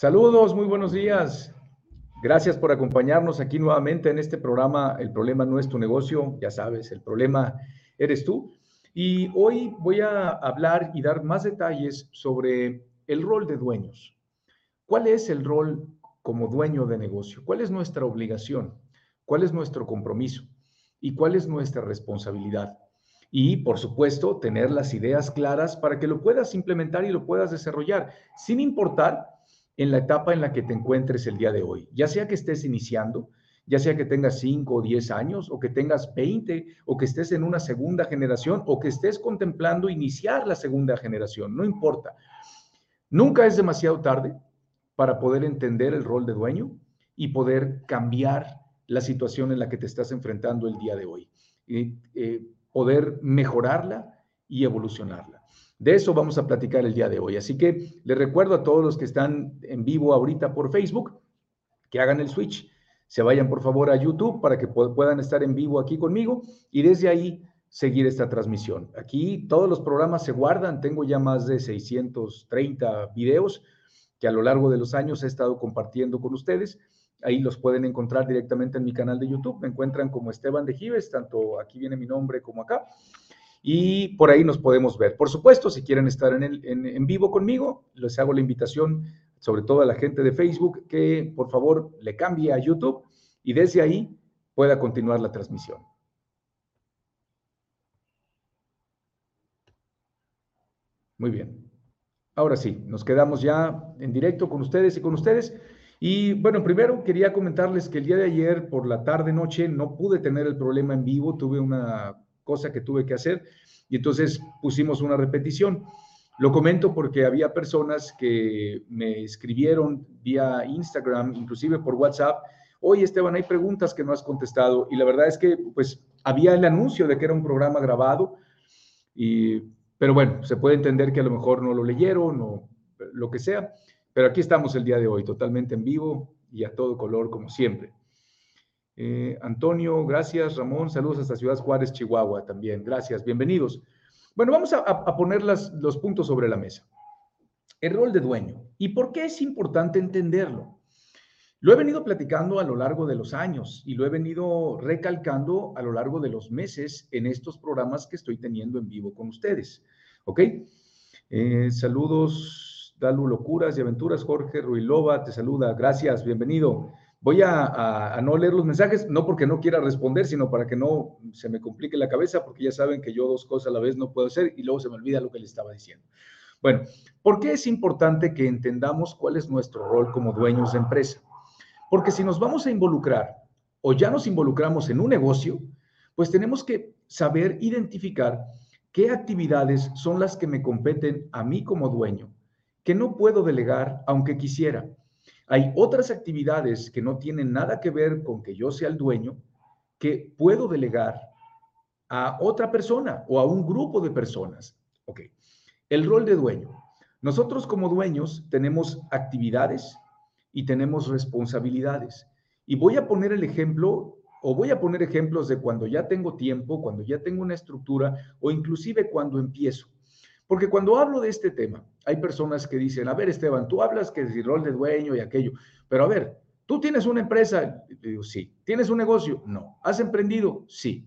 Saludos, muy buenos días. Gracias por acompañarnos aquí nuevamente en este programa El problema no es tu negocio, ya sabes, el problema eres tú. Y hoy voy a hablar y dar más detalles sobre el rol de dueños. ¿Cuál es el rol como dueño de negocio? ¿Cuál es nuestra obligación? ¿Cuál es nuestro compromiso? ¿Y cuál es nuestra responsabilidad? Y, por supuesto, tener las ideas claras para que lo puedas implementar y lo puedas desarrollar, sin importar en la etapa en la que te encuentres el día de hoy, ya sea que estés iniciando, ya sea que tengas 5 o 10 años, o que tengas 20, o que estés en una segunda generación, o que estés contemplando iniciar la segunda generación, no importa. Nunca es demasiado tarde para poder entender el rol de dueño y poder cambiar la situación en la que te estás enfrentando el día de hoy, y eh, poder mejorarla y evolucionarla. De eso vamos a platicar el día de hoy. Así que les recuerdo a todos los que están en vivo ahorita por Facebook que hagan el switch. Se vayan por favor a YouTube para que puedan estar en vivo aquí conmigo y desde ahí seguir esta transmisión. Aquí todos los programas se guardan. Tengo ya más de 630 videos que a lo largo de los años he estado compartiendo con ustedes. Ahí los pueden encontrar directamente en mi canal de YouTube. Me encuentran como Esteban de Gives, tanto aquí viene mi nombre como acá y por ahí nos podemos ver. Por supuesto, si quieren estar en, el, en, vivo conmigo, les hago la invitación, sobre todo a la gente de Facebook, que por favor le cambie a YouTube y desde ahí pueda continuar la transmisión. Muy bien. Ahora sí, nos quedamos ya en directo con ustedes y con ustedes. Y bueno, primero quería comentarles que el día de ayer por la tarde noche no pude tener el problema en vivo, tuve una cosa que tuve que hacer y entonces pusimos una repetición. Lo comento porque había personas que me escribieron vía Instagram, inclusive por WhatsApp, oye Esteban, hay preguntas que no has contestado y la verdad es que pues había el anuncio de que era un programa grabado, y, pero bueno, se puede entender que a lo mejor no lo leyeron o lo que sea, pero aquí estamos el día de hoy, totalmente en vivo y a todo color como siempre. Eh, Antonio, gracias. Ramón, saludos hasta Ciudad Juárez, Chihuahua también. Gracias, bienvenidos. Bueno, vamos a, poner los puntos sobre la mesa. El rol de dueño. ¿Y por qué es importante entenderlo? Lo he venido platicando a lo largo de los años y lo he venido recalcando a lo largo de los meses en estos programas que estoy teniendo en vivo con ustedes. ¿Ok? Eh, saludos, Dalu Locuras y Aventuras. Jorge Ruilova te saluda. Gracias, bienvenido. Voy a, no leer los mensajes, no porque no quiera responder, sino para que no se me complique la cabeza, porque ya saben que yo dos cosas a la vez no puedo hacer y luego se me olvida lo que le estaba diciendo. Bueno, ¿por qué es importante que entendamos cuál es nuestro rol como dueños de empresa? Porque si nos vamos a involucrar o ya nos involucramos en un negocio, pues tenemos que saber identificar qué actividades son las que me competen a mí como dueño, que no puedo delegar aunque quisiera hay otras actividades que no tienen nada que ver con que yo sea el dueño, que puedo delegar a otra persona o a un grupo de personas. Ok, el rol de dueño. Nosotros como dueños tenemos actividades y tenemos responsabilidades. Y voy a poner el ejemplo o voy a poner ejemplos de cuando ya tengo tiempo, cuando ya tengo una estructura o inclusive cuando empiezo. Porque cuando hablo de este tema, hay personas que dicen, a ver, Esteban, tú hablas que el rol de dueño y aquello, pero a ver, ¿tú tienes una empresa? digo, sí. ¿Tienes un negocio? No. ¿Has emprendido? Sí.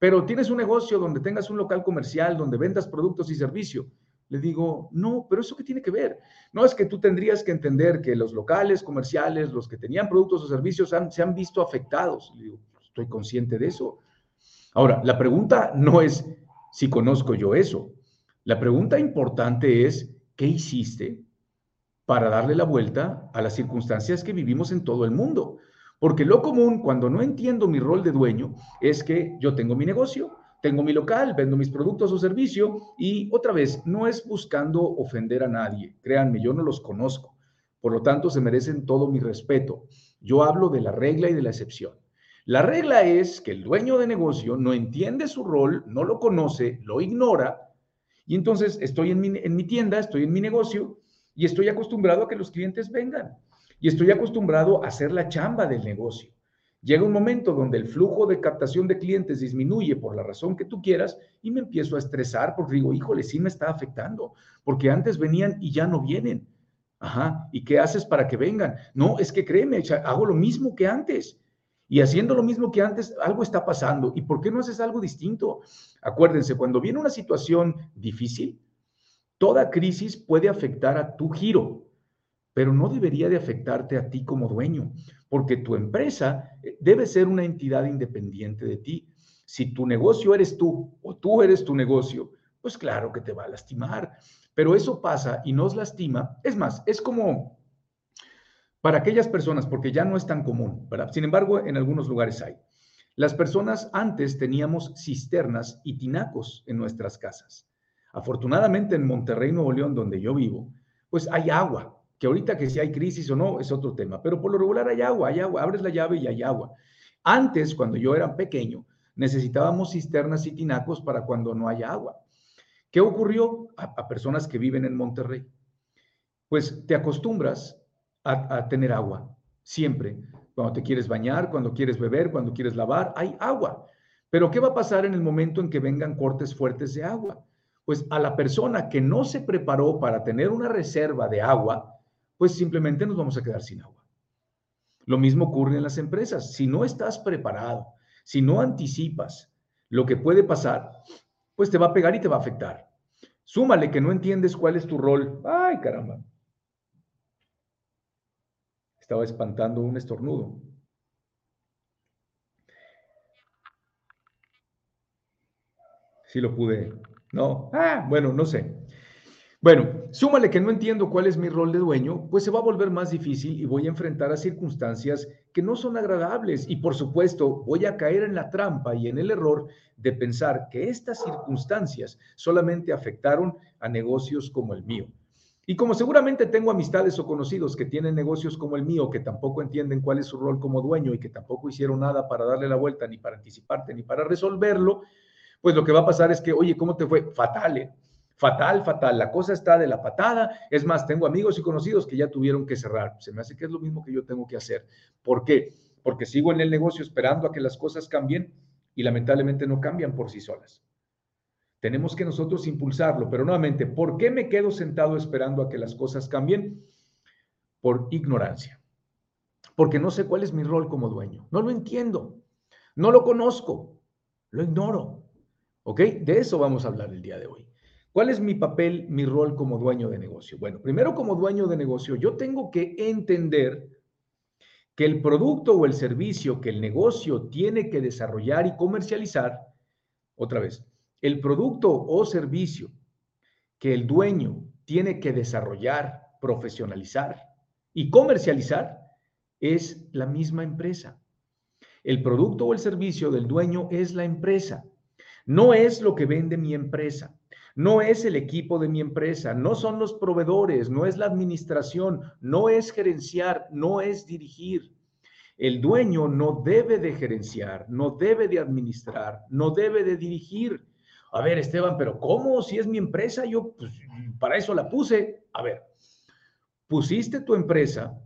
Pero ¿tienes un negocio donde tengas un local comercial, donde vendas productos y servicios? Le digo, no, pero ¿eso qué tiene que ver? No, es que tú tendrías que entender que los locales comerciales, los que tenían productos o servicios, se han visto afectados. Le digo, estoy consciente de eso. Ahora, la pregunta no es si conozco yo eso. La pregunta importante es, ¿qué hiciste para darle la vuelta a las circunstancias que vivimos en todo el mundo? Porque lo común, cuando no entiendo mi rol de dueño, es que yo tengo mi negocio, tengo mi local, vendo mis productos o servicios y otra vez, no es buscando ofender a nadie. Créanme, yo no los conozco. Por lo tanto, se merecen todo mi respeto. Yo hablo de la regla y de la excepción. La regla es que el dueño de negocio no entiende su rol, no lo conoce, lo ignora y entonces estoy en mi, tienda, estoy en mi negocio y estoy acostumbrado a que los clientes vengan. Y estoy acostumbrado a hacer la chamba del negocio. Llega un momento donde el flujo de captación de clientes disminuye por la razón que tú quieras y me empiezo a estresar porque digo, híjole, sí me está afectando, porque antes venían y ya no vienen. Ajá, ¿y qué haces para que vengan? No, es que créeme, hago lo mismo que antes. Y haciendo lo mismo que antes, algo está pasando. ¿Y por qué no haces algo distinto? Acuérdense, cuando viene una situación difícil, toda crisis puede afectar a tu giro, pero no debería de afectarte a ti como dueño, porque tu empresa eh, debe ser una entidad independiente de ti. Si tu negocio eres tú o tú eres tu negocio, pues claro que te va a lastimar. Pero eso pasa y nos lastima. Es más, es como para aquellas personas, porque ya no es tan común, ¿verdad? Sin embargo, en algunos lugares hay. Las personas antes teníamos cisternas y tinacos en nuestras casas. Afortunadamente en Monterrey, Nuevo León, donde yo vivo, pues hay agua, que ahorita que si hay crisis o no es otro tema, pero por lo regular hay agua, hay agua, abres la llave y hay agua. Antes, cuando yo era pequeño, necesitábamos cisternas y tinacos para cuando no haya agua. ¿Qué ocurrió a, personas que viven en Monterrey? Pues te acostumbras a, tener agua, siempre. Cuando te quieres bañar, cuando quieres beber, cuando quieres lavar, hay agua. Pero ¿qué va a pasar en el momento en que vengan cortes fuertes de agua? Pues a la persona que no se preparó para tener una reserva de agua, pues simplemente nos vamos a quedar sin agua. Lo mismo ocurre en las empresas. Si no estás preparado, si no anticipas lo que puede pasar, pues te va a pegar y te va a afectar. Súmale que no entiendes cuál es tu rol. Ay, caramba. Estaba espantando un estornudo. Sí lo pude. No. Ah, bueno, no sé. Bueno, súmale que no entiendo cuál es mi rol de dueño, pues se va a volver más difícil y voy a enfrentar a circunstancias que no son agradables y por supuesto voy a caer en la trampa y en el error de pensar que estas circunstancias solamente afectaron a negocios como el mío. Y como seguramente tengo amistades o conocidos que tienen negocios como el mío, que tampoco entienden cuál es su rol como dueño y que tampoco hicieron nada para darle la vuelta, ni para anticiparte, ni para resolverlo, pues lo que va a pasar es que, oye, ¿cómo te fue? Fatal, ¿eh? Fatal, fatal. La cosa está de la patada. Es más, tengo amigos y conocidos que ya tuvieron que cerrar. Se me hace que es lo mismo que yo tengo que hacer. ¿Por qué? Porque sigo en el negocio esperando a que las cosas cambien y lamentablemente no cambian por sí solas. Tenemos que nosotros impulsarlo, pero nuevamente, ¿por qué me quedo sentado esperando a que las cosas cambien? Por ignorancia. Porque no sé cuál es mi rol como dueño. No lo entiendo. No lo conozco. Lo ignoro. ¿Ok? De eso vamos a hablar el día de hoy. ¿Cuál es mi papel, mi rol como dueño de negocio? Bueno, primero como dueño de negocio, yo tengo que entender que el producto o el servicio que el negocio tiene que desarrollar y comercializar, otra vez, el producto o servicio que el dueño tiene que desarrollar, profesionalizar y comercializar es la misma empresa. El producto o el servicio del dueño es la empresa, no es lo que vende mi empresa. No es el equipo de mi empresa, no son los proveedores, no es la administración, no es gerenciar, no es dirigir. El dueño no debe de gerenciar, no debe de administrar, no debe de dirigir. A ver, Esteban, pero ¿cómo? Si es mi empresa, yo pues, para eso la puse. A ver, pusiste tu empresa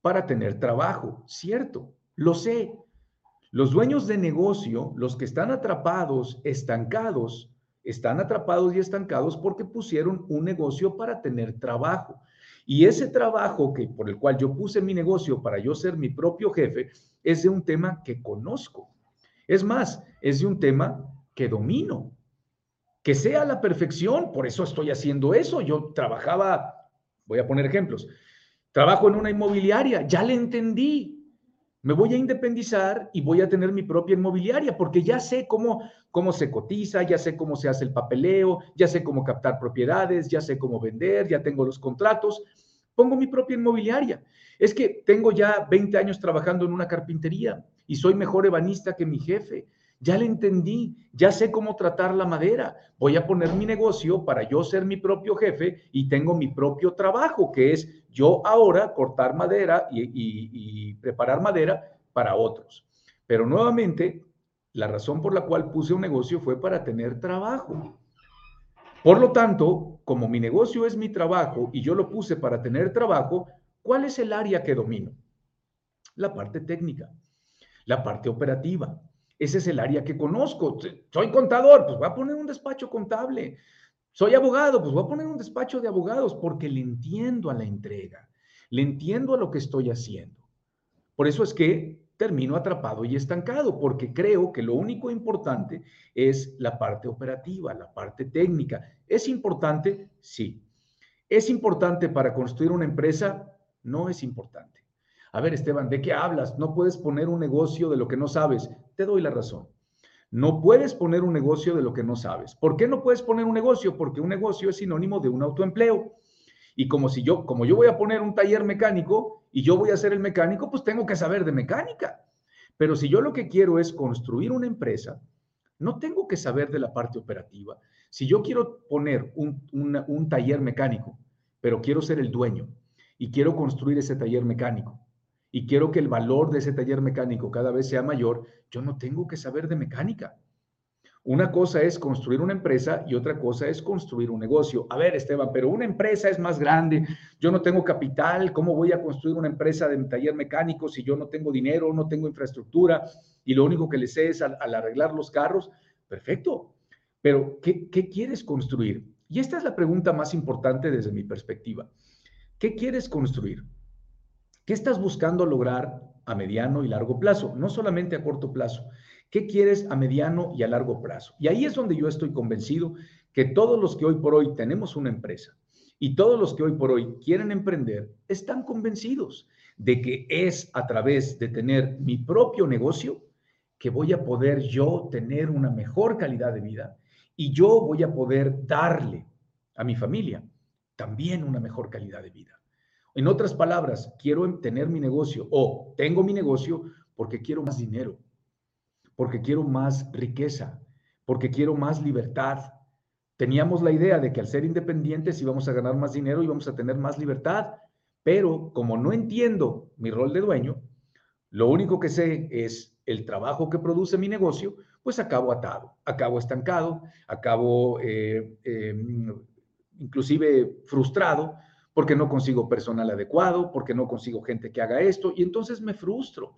para tener trabajo, cierto, lo sé. Los dueños de negocio, los que están atrapados, estancados, están atrapados y estancados porque pusieron un negocio para tener trabajo. Y ese trabajo que por el cual yo puse mi negocio para yo ser mi propio jefe es de un tema que conozco. Es más, es de un tema que domino. Que sea la perfección, por eso estoy haciendo eso. Yo trabajaba, voy a poner ejemplos, trabajo en una inmobiliaria, ya le entendí, me voy a independizar y voy a tener mi propia inmobiliaria porque ya sé cómo, cómo se cotiza, ya sé cómo se hace el papeleo, ya sé cómo captar propiedades, ya sé cómo vender, ya tengo los contratos. Pongo mi propia inmobiliaria. Es que tengo ya 20 años trabajando en una carpintería y soy mejor ebanista que mi jefe. Ya le entendí, ya sé cómo tratar la madera. Voy a poner mi negocio para yo ser mi propio jefe y tengo mi propio trabajo, que es yo ahora cortar madera y, preparar madera para otros. Pero nuevamente, la razón por la cual puse un negocio fue para tener trabajo. Por lo tanto, como mi negocio es mi trabajo y yo lo puse para tener trabajo, ¿cuál es el área que domino? La parte técnica, la parte operativa, ese es el área que conozco. Soy contador, pues voy a poner un despacho contable. Soy abogado, pues voy a poner un despacho de abogados porque le entiendo a la entrega, le entiendo a lo que estoy haciendo. Por eso es que termino atrapado y estancado, porque creo que lo único importante es la parte operativa, la parte técnica. ¿Es importante? Sí. ¿Es importante para construir una empresa? No es importante. A ver, Esteban, ¿de qué hablas? No puedes poner un negocio de lo que no sabes. Te doy la razón. No puedes poner un negocio de lo que no sabes. ¿Por qué no puedes poner un negocio? Porque un negocio es sinónimo de un autoempleo. Y como si yo, como yo voy a poner un taller mecánico y yo voy a ser el mecánico, pues tengo que saber de mecánica. Pero si yo lo que quiero es construir una empresa, no tengo que saber de la parte operativa. Si yo quiero poner un, un taller mecánico, pero quiero ser el dueño y quiero construir ese taller mecánico, y quiero que el valor de ese taller mecánico cada vez sea mayor, yo no tengo que saber de mecánica. Una cosa es construir una empresa y otra cosa es construir un negocio. A ver, Esteban, pero una empresa es más grande. Yo no tengo capital. ¿Cómo voy a construir una empresa de taller mecánico si yo no tengo dinero, no tengo infraestructura y lo único que le sé es al, arreglar los carros? Perfecto. Pero, ¿qué, ¿qué quieres construir? Y esta es la pregunta más importante desde mi perspectiva. ¿Qué quieres construir? ¿Qué estás buscando lograr a mediano y largo plazo? No solamente a corto plazo. ¿Qué quieres a mediano y a largo plazo? Y ahí es donde yo estoy convencido que todos los que hoy por hoy tenemos una empresa y todos los que hoy por hoy quieren emprender están convencidos de que es a través de tener mi propio negocio que voy a poder yo tener una mejor calidad de vida y yo voy a poder darle a mi familia también una mejor calidad de vida. En otras palabras, quiero tener mi negocio o tengo mi negocio porque quiero más dinero, porque quiero más riqueza, porque quiero más libertad. Teníamos la idea de que al ser independientes íbamos a ganar más dinero y íbamos a tener más libertad, pero como no entiendo mi rol de dueño, lo único que sé es el trabajo que produce mi negocio, pues acabo atado, acabo estancado, acabo eh, eh, inclusive frustrado, porque no consigo personal adecuado, porque no consigo gente que haga esto, y entonces me frustro.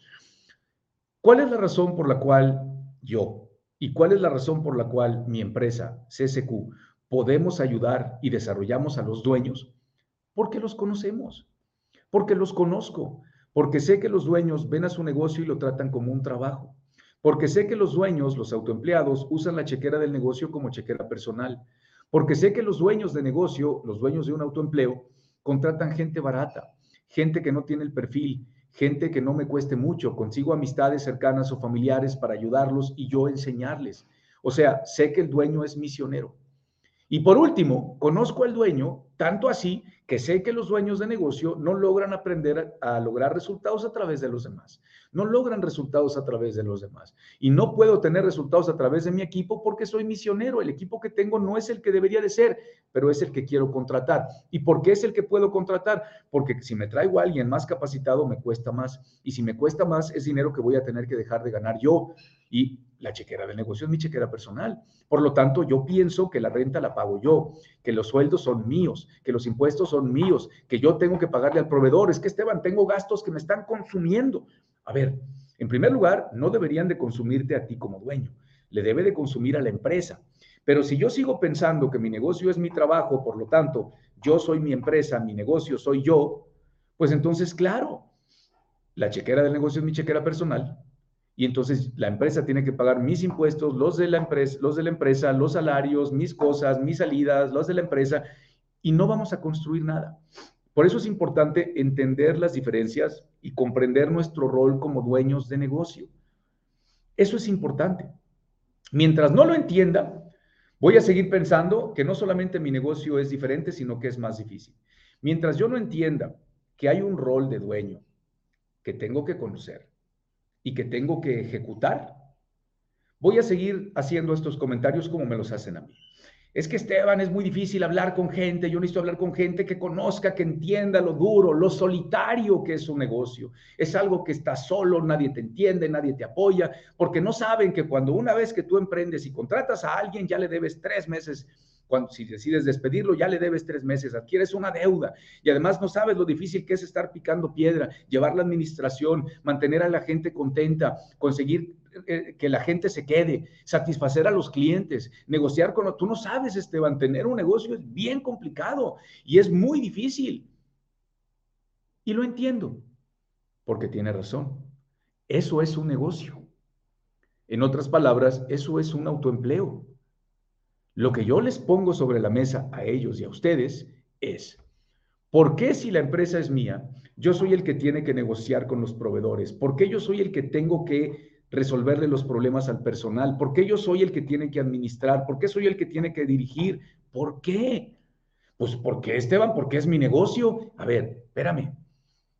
¿Cuál es la razón por la cual yo y cuál es la razón por la cual mi empresa, CSQ, podemos ayudar y desarrollamos a los dueños? Porque los conocemos, porque los conozco, porque sé que los dueños ven a su negocio y lo tratan como un trabajo, porque sé que los dueños, los autoempleados, usan la chequera del negocio como chequera personal, porque sé que los dueños de negocio, los dueños de un autoempleo, contratan gente barata, gente que no tiene el perfil, gente que no me cueste mucho, consigo amistades cercanas o familiares para ayudarlos y yo enseñarles. O sea, sé que el dueño es misionero. Y por último, conozco al dueño tanto así que sé que los dueños de negocio no logran aprender a, lograr resultados a través de los demás. No logran resultados a través de los demás. Y no puedo tener resultados a través de mi equipo porque soy misionero. El equipo que tengo no es el que debería de ser, pero es el que quiero contratar. ¿Y por qué es el que puedo contratar? Porque si me traigo a alguien más capacitado, me cuesta más. Y si me cuesta más, es dinero que voy a tener que dejar de ganar yo. Y la chequera de negocio es mi chequera personal. Por lo tanto, yo pienso que la renta la pago yo, que los sueldos son míos, que los impuestos son míos, que yo tengo que pagarle al proveedor. Es que, Esteban, tengo gastos que me están consumiendo. A ver, en primer lugar, no deberían de consumirte a ti como dueño, le debe de consumir a la empresa. Pero si yo sigo pensando que mi negocio es mi trabajo, por lo tanto, yo soy mi empresa, mi negocio soy yo, pues entonces, claro, la chequera del negocio es mi chequera personal, y entonces la empresa tiene que pagar mis impuestos, los de la empresa, los de la empresa, los salarios, mis cosas, mis salidas, los de la empresa, y no vamos a construir nada. Por eso es importante entender las diferencias y comprender nuestro rol como dueños de negocio. Eso es importante. Mientras no lo entienda, voy a seguir pensando que no solamente mi negocio es diferente, sino que es más difícil. Mientras yo no entienda que hay un rol de dueño que tengo que conocer, y que tengo que ejecutar, voy a seguir haciendo estos comentarios como me los hacen a mí. Es que Esteban es muy difícil hablar con gente, yo necesito hablar con gente que conozca, que entienda lo duro, lo solitario que es un negocio. Es algo que está solo, nadie te entiende, nadie te apoya, porque no saben que cuando una vez que tú emprendes y contratas a alguien, ya le debes tres meses Cuando, si decides despedirlo, ya le debes tres meses, adquieres una deuda y además no sabes lo difícil que es estar picando piedra, llevar la administración, mantener a la gente contenta, conseguir eh, que la gente se quede, satisfacer a los clientes, negociar con... Tú no sabes, Esteban, tener un negocio es bien complicado y es muy difícil. Y lo entiendo, porque tiene razón. Eso es un negocio. En otras palabras, eso es un autoempleo. Lo que yo les pongo sobre la mesa a ellos y a ustedes es, ¿por qué si la empresa es mía, yo soy el que tiene que negociar con los proveedores? ¿Por qué yo soy el que tengo que resolverle los problemas al personal? ¿Por qué yo soy el que tiene que administrar? ¿Por qué soy el que tiene que dirigir? ¿Por qué? Pues porque Esteban, porque es mi negocio. A ver, espérame.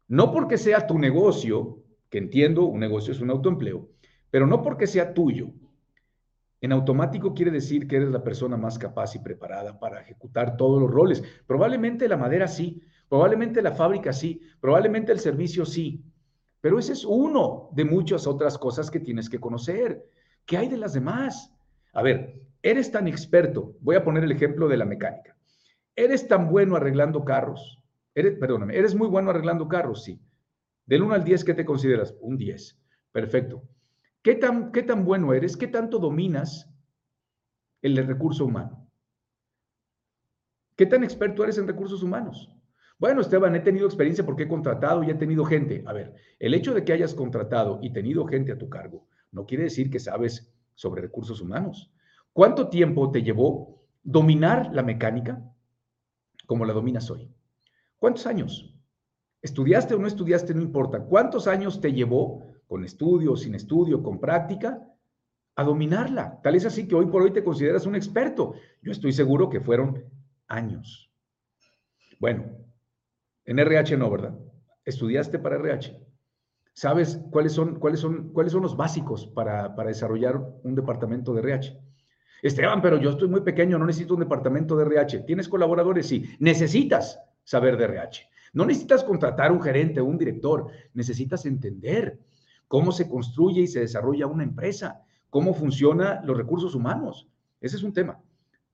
No porque sea tu negocio, que entiendo, un negocio es un autoempleo, pero no porque sea tuyo. En automático quiere decir que eres la persona más capaz y preparada para ejecutar todos los roles. Probablemente la madera sí, probablemente la fábrica sí, probablemente el servicio sí, pero ese es uno de muchas otras cosas que tienes que conocer. ¿Qué hay de las demás? A ver, eres tan experto, voy a poner el ejemplo de la mecánica. Eres tan bueno arreglando carros, eres, perdóname, eres muy bueno arreglando carros, sí. Del 1 al 10, ¿qué te consideras? Un 10. Perfecto. ¿Qué tan, ¿Qué tan bueno eres? ¿Qué tanto dominas el recurso humano? ¿Qué tan experto eres en recursos humanos? Bueno, Esteban, he tenido experiencia porque he contratado y he tenido gente. A ver, el hecho de que hayas contratado y tenido gente a tu cargo no quiere decir que sabes sobre recursos humanos. ¿Cuánto tiempo te llevó dominar la mecánica como la dominas hoy? ¿Cuántos años? ¿Estudiaste o no estudiaste? No importa. ¿Cuántos años te llevó con estudio, sin estudio, con práctica, a dominarla. Tal es así que hoy por hoy te consideras un experto. Yo estoy seguro que fueron años. Bueno, en RH no, ¿verdad? Estudiaste para RH. ¿Sabes cuáles son, cuáles son, cuáles son los básicos para, para desarrollar un departamento de RH? Esteban, pero yo estoy muy pequeño, no necesito un departamento de RH. ¿Tienes colaboradores? Sí. Necesitas saber de RH. No necesitas contratar un gerente o un director. Necesitas entender cómo se construye y se desarrolla una empresa, cómo funcionan los recursos humanos. Ese es un tema.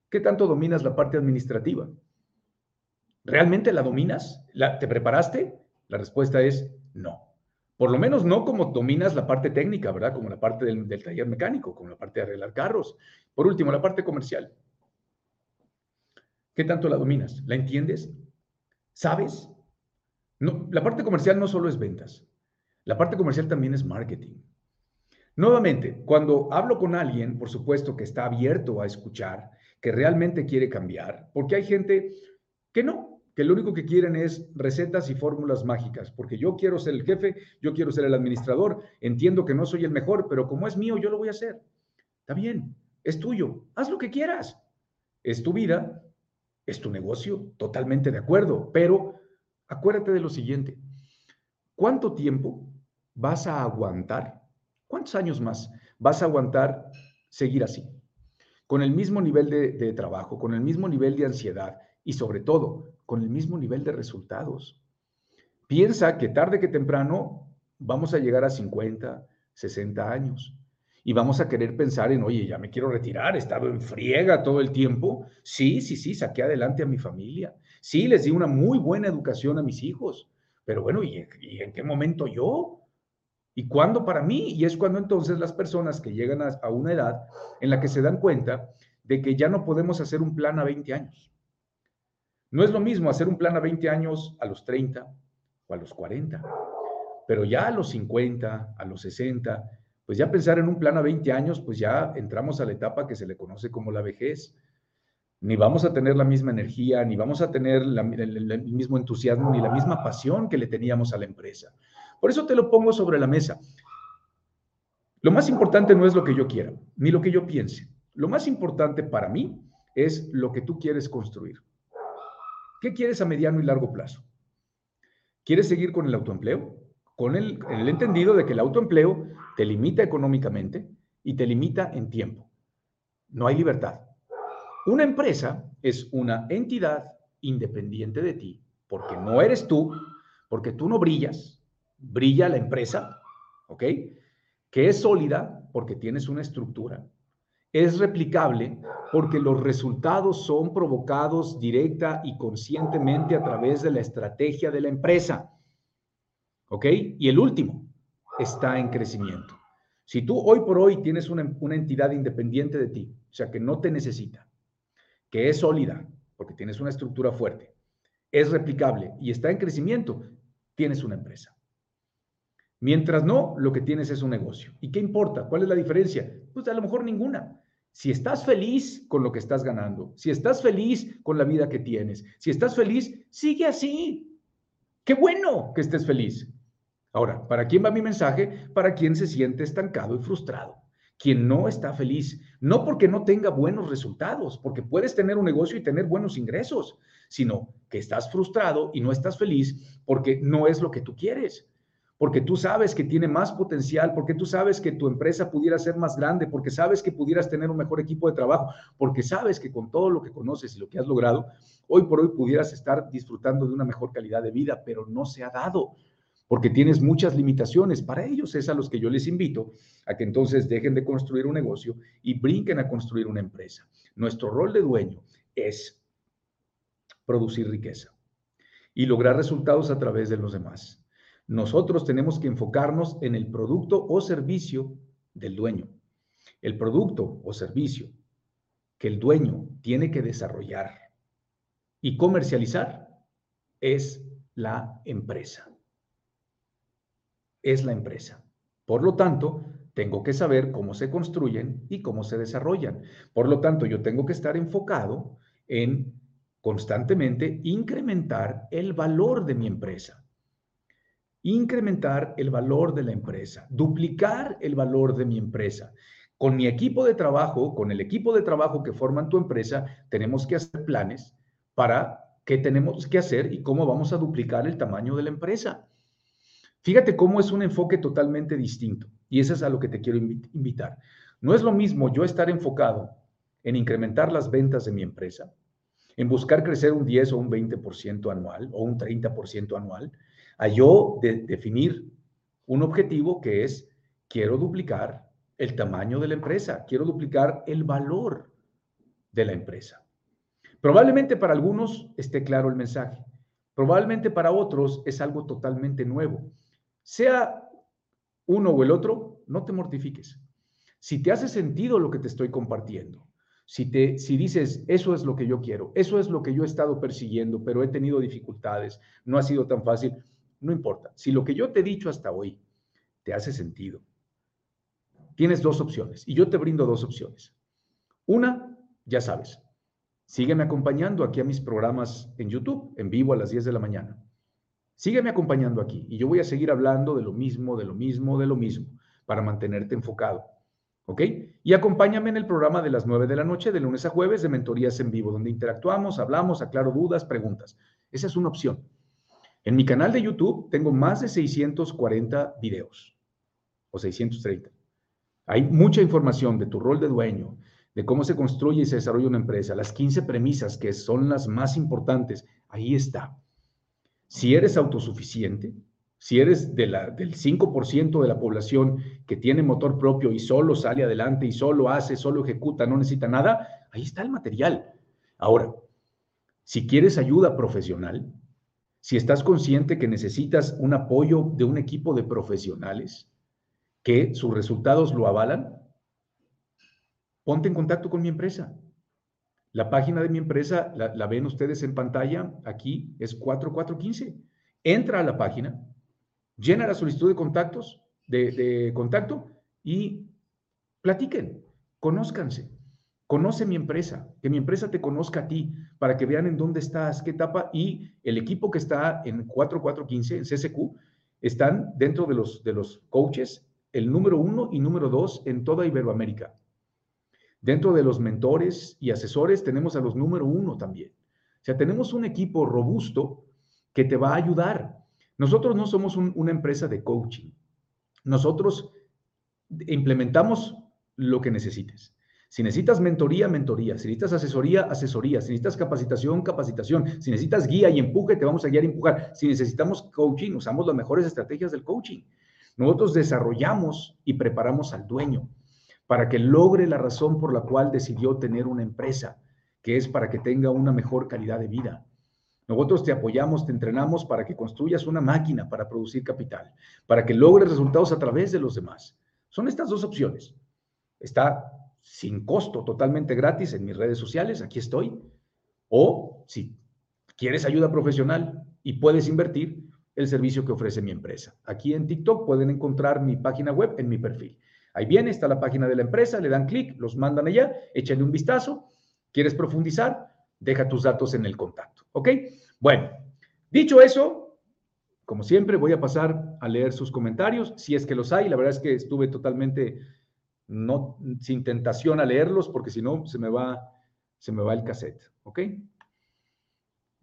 ¿Qué tanto dominas la parte administrativa? ¿Realmente la dominas? ¿La, ¿Te preparaste? La respuesta es no. Por lo menos no como dominas la parte técnica, ¿verdad? Como la parte del, del taller mecánico, como la parte de arreglar carros. Por último, la parte comercial. ¿Qué tanto la dominas? ¿La entiendes? ¿Sabes? No, la parte comercial no solo es ventas. La parte comercial también es marketing. Nuevamente, cuando hablo con alguien, por supuesto que está abierto a escuchar, que realmente quiere cambiar, porque hay gente que no, que lo único que quieren es recetas y fórmulas mágicas, porque yo quiero ser el jefe, yo quiero ser el administrador, entiendo que no soy el mejor, pero como es mío, yo lo voy a hacer. Está bien, es tuyo, haz lo que quieras. Es tu vida, es tu negocio, totalmente de acuerdo, pero acuérdate de lo siguiente, ¿cuánto tiempo vas a aguantar? ¿Cuántos años más vas a aguantar seguir así? Con el mismo nivel de, trabajo, con el mismo nivel de ansiedad y sobre todo con el mismo nivel de resultados. Piensa que tarde que temprano vamos a llegar a 50, 60 años y vamos a querer pensar en, oye, ya me quiero retirar, he estado en friega todo el tiempo. Sí, sí, sí, saqué adelante a mi familia. Sí, les di una muy buena educación a mis hijos. Pero bueno, ¿y, en qué momento yo? ¿Y cuándo para mí? Y es cuando entonces las personas que llegan a, una edad en la que se dan cuenta de que ya no podemos hacer un plan a 20 años. No es lo mismo hacer un plan a 20 años a los 30 o a los 40, pero ya a los 50, a los 60, pues ya pensar en un plan a 20 años, pues ya entramos a la etapa que se le conoce como la vejez ni vamos a tener la misma energía, ni vamos a tener el, mismo entusiasmo, ni la misma pasión que le teníamos a la empresa. Por eso te lo pongo sobre la mesa. Lo más importante no es lo que yo quiera, ni lo que yo piense. Lo más importante para mí es lo que tú quieres construir. ¿Qué quieres a mediano y largo plazo? ¿Quieres seguir con el autoempleo? Con el, el entendido de que el autoempleo te limita económicamente y te limita en tiempo. No hay libertad. Una empresa es una entidad independiente de ti, porque no eres tú, porque tú no brillas, brilla la empresa, ¿ok? Que es sólida porque tienes una estructura, es replicable porque los resultados son provocados directa y conscientemente a través de la estrategia de la empresa. ¿Ok? Y el último está en crecimiento. Si tú hoy por hoy tienes una, entidad independiente de ti, o sea, que no te necesita, que es sólida, porque tienes una estructura fuerte, es replicable y está en crecimiento, tienes una empresa. Mientras no, lo que tienes es un negocio. ¿Y qué importa? ¿Cuál es la diferencia? Pues a lo mejor ninguna. Si estás feliz con lo que estás ganando, si estás feliz con la vida que tienes, si estás feliz, sigue así. Qué bueno que estés feliz. Ahora, ¿para quién va mi mensaje? Para quien se siente estancado y frustrado, quien no está feliz, no porque no tenga buenos resultados, porque puedes tener un negocio y tener buenos ingresos, sino que estás frustrado y no estás feliz porque no es lo que tú quieres porque tú sabes que tiene más potencial, porque tú sabes que tu empresa pudiera ser más grande, porque sabes que pudieras tener un mejor equipo de trabajo, porque sabes que con todo lo que conoces y lo que has logrado, hoy por hoy pudieras estar disfrutando de una mejor calidad de vida, pero no se ha dado, porque tienes muchas limitaciones. Para ellos es a los que yo les invito a que entonces dejen de construir un negocio y brinquen a construir una empresa. Nuestro rol de dueño es producir riqueza y lograr resultados a través de los demás. Nosotros tenemos que enfocarnos en el producto o servicio del dueño. El producto o servicio que el dueño tiene que desarrollar y comercializar es la empresa. Es la empresa. Por lo tanto, tengo que saber cómo se construyen y cómo se desarrollan. Por lo tanto, yo tengo que estar enfocado en constantemente incrementar el valor de mi empresa incrementar el valor de la empresa, duplicar el valor de mi empresa. Con mi equipo de trabajo, con el equipo de trabajo que forman tu empresa, tenemos que hacer planes para qué tenemos que hacer y cómo vamos a duplicar el tamaño de la empresa. Fíjate cómo es un enfoque totalmente distinto y eso es a lo que te quiero invitar. No es lo mismo yo estar enfocado en incrementar las ventas de mi empresa, en buscar crecer un 10 o un 20% anual o un 30% anual, a yo definir un objetivo que es, quiero duplicar el tamaño de la empresa, quiero duplicar el valor de la empresa. Probablemente para algunos esté claro el mensaje, probablemente para otros es algo totalmente nuevo. Sea uno o el otro, no te mortifiques. Si te hace sentido lo que te estoy compartiendo, si, te, si dices, eso es lo que yo quiero, eso es lo que yo he estado persiguiendo, pero he tenido dificultades, no ha sido tan fácil, no importa. Si lo que yo te he dicho hasta hoy te hace sentido, tienes dos opciones y yo te brindo dos opciones. Una, ya sabes, sígueme acompañando aquí a mis programas en YouTube, en vivo a las 10 de la mañana. Sígueme acompañando aquí y yo voy a seguir hablando de lo mismo, de lo mismo, de lo mismo, para mantenerte enfocado. ¿Ok? Y acompáñame en el programa de las 9 de la noche, de lunes a jueves, de mentorías en vivo, donde interactuamos, hablamos, aclaro dudas, preguntas. Esa es una opción. En mi canal de YouTube tengo más de 640 videos o 630. Hay mucha información de tu rol de dueño, de cómo se construye y se desarrolla una empresa, las 15 premisas que son las más importantes. Ahí está. Si eres autosuficiente, si eres de la, del 5% de la población que tiene motor propio y solo sale adelante y solo hace, solo ejecuta, no necesita nada, ahí está el material. Ahora, si quieres ayuda profesional, si estás consciente que necesitas un apoyo de un equipo de profesionales que sus resultados lo avalan, ponte en contacto con mi empresa. La página de mi empresa la, ven ustedes en pantalla, aquí es 4415. Entra a la página, llena la solicitud de contactos, de, de contacto y platiquen, conózcanse. Conoce mi empresa, que mi empresa te conozca a ti, para que vean en dónde estás, qué etapa, y el equipo que está en 4415, en CSQ, están dentro de los, de los coaches, el número uno y número dos en toda Iberoamérica. Dentro de los mentores y asesores tenemos a los número uno también. O sea, tenemos un equipo robusto que te va a ayudar. Nosotros no somos una empresa de coaching. Nosotros implementamos lo que necesites. Si necesitas mentoría, mentoría. Si necesitas asesoría, asesoría. Si necesitas capacitación, capacitación. Si necesitas guía y empuje, te vamos a guiar y empujar. Si necesitamos coaching, usamos las mejores estrategias del coaching. Nosotros desarrollamos y preparamos al dueño para que logre la razón por la cual decidió tener una empresa, que es para que tenga una mejor calidad de vida. Nosotros te apoyamos, te entrenamos para que construyas una máquina para producir capital, para que logres resultados a través de los demás. Son estas dos opciones. Está sin costo, totalmente gratis en mis redes sociales, aquí estoy. O si quieres ayuda profesional y puedes invertir, el servicio que ofrece mi empresa. Aquí en TikTok pueden encontrar mi página web en mi perfil. Ahí viene, está la página de la empresa, le dan clic, los mandan allá, échenle un vistazo. ¿Quieres profundizar? Deja tus datos en el contacto. ¿Ok? Bueno, dicho eso, como siempre, voy a pasar a leer sus comentarios, si es que los hay. La verdad es que estuve totalmente no, sin tentación a leerlos, porque si no, se me va, se me va el cassette. ¿Ok?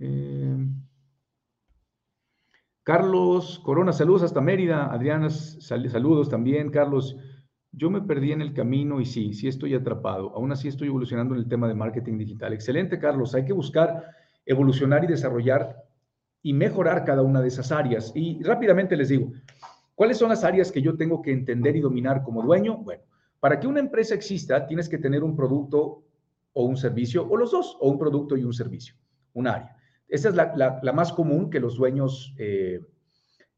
Eh, Carlos Corona, saludos hasta Mérida. Adriana, saludos también. Carlos, yo me perdí en el camino y sí, sí estoy atrapado. Aún así estoy evolucionando en el tema de marketing digital. Excelente, Carlos. Hay que buscar evolucionar y desarrollar y mejorar cada una de esas áreas. Y rápidamente les digo, ¿cuáles son las áreas que yo tengo que entender y dominar como dueño? Bueno, para que una empresa exista, tienes que tener un producto o un servicio, o los dos, o un producto y un servicio, un área. Esa es la, más común que los, dueños, eh,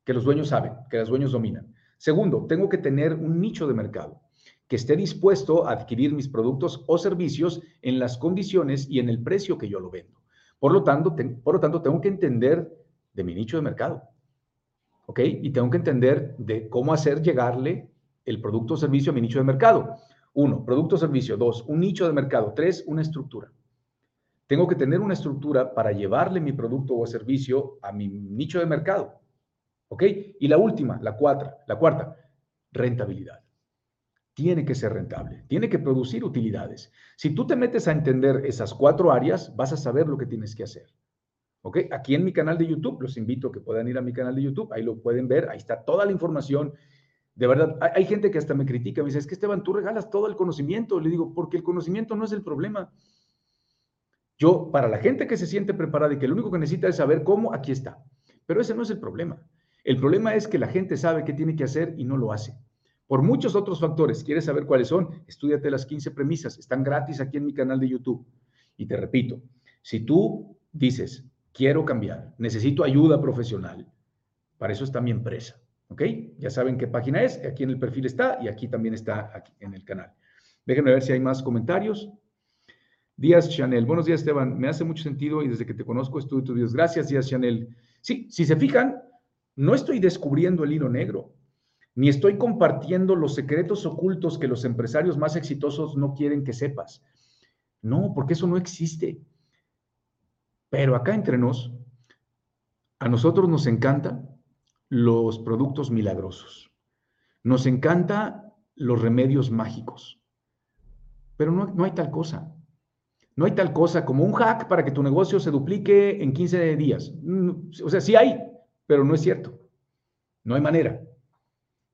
que los dueños saben, que los dueños dominan. Segundo, tengo que tener un nicho de mercado que esté dispuesto a adquirir mis productos o servicios en las condiciones y en el precio que yo lo vendo. Por lo tanto, por lo tanto tengo que entender de mi nicho de mercado. ¿Ok? Y tengo que entender de cómo hacer llegarle el producto o servicio a mi nicho de mercado. Uno, producto o servicio. Dos, un nicho de mercado. Tres, una estructura. Tengo que tener una estructura para llevarle mi producto o servicio a mi nicho de mercado. ¿Ok? Y la última, la cuarta, la cuarta, rentabilidad. Tiene que ser rentable, tiene que producir utilidades. Si tú te metes a entender esas cuatro áreas, vas a saber lo que tienes que hacer. ¿Ok? Aquí en mi canal de YouTube, los invito a que puedan ir a mi canal de YouTube, ahí lo pueden ver, ahí está toda la información. De verdad, hay, gente que hasta me critica, me dice, es que Esteban, tú regalas todo el conocimiento. Le digo, porque el conocimiento no es el problema. Yo, para la gente que se siente preparada y que lo único que necesita es saber cómo, aquí está. Pero ese no es el problema. El problema es que la gente sabe qué tiene que hacer y no lo hace. Por muchos otros factores. ¿Quieres saber cuáles son? Estudiate las 15 premisas. Están gratis aquí en mi canal de YouTube. Y te repito, si tú dices, quiero cambiar, necesito ayuda profesional, para eso está mi empresa. ¿Ok? Ya saben qué página es. Aquí en el perfil está y aquí también está aquí en el canal. Déjenme ver si hay más comentarios. Díaz Chanel, buenos días Esteban, me hace mucho sentido y desde que te conozco estudio tus videos. Gracias Díaz Chanel. Sí, si se fijan, no estoy descubriendo el hilo negro, ni estoy compartiendo los secretos ocultos que los empresarios más exitosos no quieren que sepas. No, porque eso no existe. Pero acá entre nos, a nosotros nos encantan los productos milagrosos. Nos encanta los remedios mágicos. Pero no, no hay tal cosa. No hay tal cosa como un hack para que tu negocio se duplique en 15 días. Mm, o sea, sí hay, pero no es cierto. No hay manera.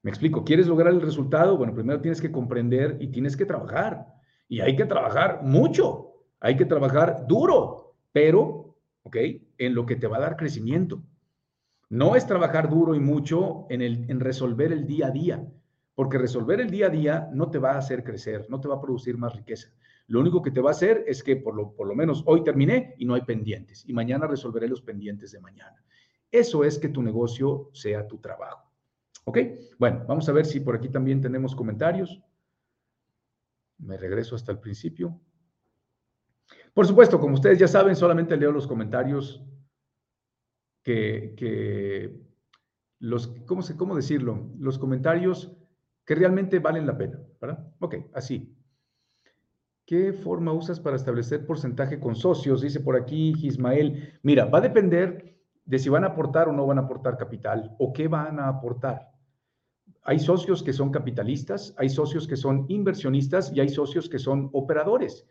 Me explico, ¿quieres lograr el resultado? Bueno, primero tienes que comprender y tienes que trabajar. Y hay que trabajar mucho, hay que trabajar duro, pero, ¿ok? En lo que te va a dar crecimiento. No es trabajar duro y mucho en, resolver el día a día, porque resolver el día a día no te va a hacer crecer, no te va a producir más riqueza. Lo único que te va a hacer es que por lo menos hoy terminé y no hay pendientes y mañana resolveré los pendientes de mañana. Eso es que tu negocio sea tu trabajo. ¿Ok? Bueno, vamos a ver si por aquí también tenemos comentarios. Me regreso hasta el principio. Por supuesto, como ustedes ya saben, solamente leo los comentarios que, los, ¿cómo, se, ¿cómo decirlo? Los comentarios que realmente valen la pena, ¿verdad? Ok, así. ¿Qué forma usas para establecer porcentaje con socios? Dice por aquí Ismael. Mira, va a depender de si van a aportar o no van a aportar capital o qué van a aportar. Hay socios que son capitalistas, hay socios que son inversionistas y hay socios que son operadores.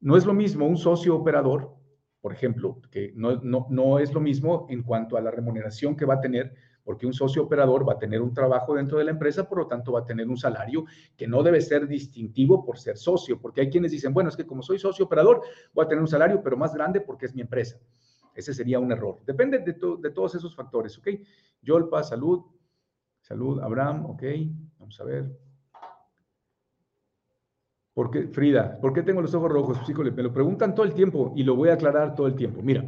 No es lo mismo un socio operador, por ejemplo, que no, no, no es lo mismo en cuanto a la remuneración que va a tener porque un socio operador va a tener un trabajo dentro de la empresa, por lo tanto va a tener un salario que no debe ser distintivo por ser socio, porque hay quienes dicen, bueno, es que como soy socio operador, voy a tener un salario, pero más grande porque es mi empresa. Ese sería un error. Depende de, de todos esos factores, ¿ok? Yolpa, salud, salud, Abraham, ¿ok? Vamos a ver. ¿Por Frida, ¿por qué tengo los ojos rojos? Híjole, me lo preguntan todo el tiempo y lo voy a aclarar todo el tiempo. Mira,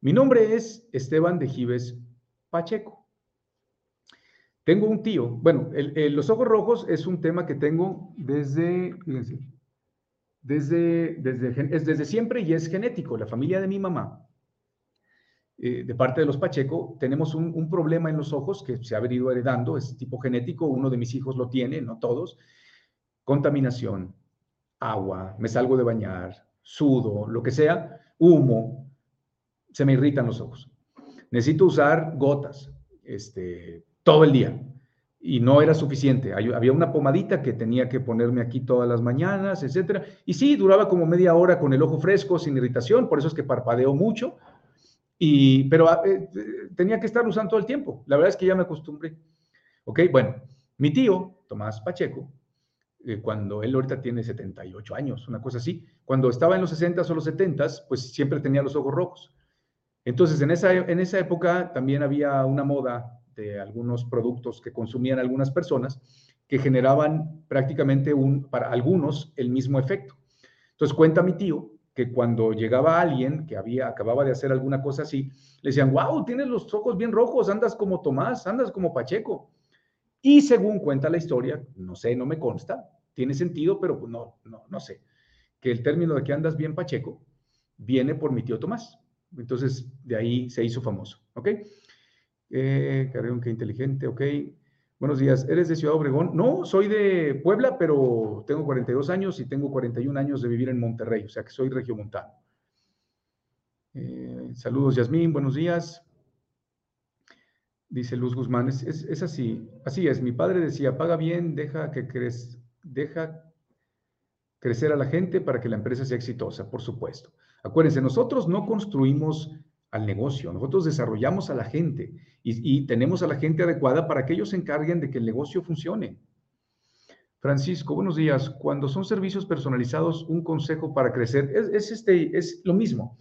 mi nombre es Esteban de Gives Pacheco. Tengo un tío, bueno, los ojos rojos es un tema que tengo desde, desde, desde, es desde siempre y es genético. La familia de mi mamá, eh, de parte de los Pacheco, tenemos un, un, problema en los ojos que se ha venido heredando, es tipo genético, uno de mis hijos lo tiene, no todos, contaminación, agua, me salgo de bañar, sudo, lo que sea, humo, se me irritan los ojos. Necesito usar gotas este, todo el día y no era suficiente. Había una pomadita que tenía que ponerme aquí todas las mañanas, etcétera. Y sí, duraba como media hora con el ojo fresco, sin irritación, por eso es que parpadeo mucho. Y, pero eh, tenía que estar usando todo el tiempo. La verdad es que ya me acostumbré. Ok, bueno, mi tío, Tomás Pacheco, eh, cuando él ahorita tiene 78 años, una cosa así. Cuando estaba en los 60 o los 70, pues siempre tenía los ojos rojos. Entonces, en esa, en esa época también había una moda de algunos productos que consumían algunas personas que generaban prácticamente un, para algunos el mismo efecto. Entonces, cuenta mi tío que cuando llegaba alguien que había, acababa de hacer alguna cosa así, le decían, wow, tienes los ojos bien rojos, andas como Tomás, andas como Pacheco. Y según cuenta la historia, no sé, no me consta, tiene sentido, pero pues no, no, no sé, que el término de que andas bien pacheco viene por mi tío Tomás. Entonces, de ahí se hizo famoso, ¿ok? Eh, qué inteligente, ok. Buenos días, ¿eres de Ciudad Obregón? No, soy de Puebla, pero tengo 42 años y tengo 41 años de vivir en Monterrey, o sea que soy regiomontano. Eh, saludos, Yasmín, buenos días dice Luz Guzmán, es, así, así es. Mi padre decía, paga bien, deja que crez, deja crecer a la gente para que la empresa sea exitosa, por supuesto. Acuérdense, nosotros no construimos al negocio, nosotros desarrollamos a la gente y, tenemos a la gente adecuada para que ellos se encarguen de que el negocio funcione. Francisco, buenos días. Cuando son servicios personalizados, un consejo para crecer es, es, este, es lo mismo.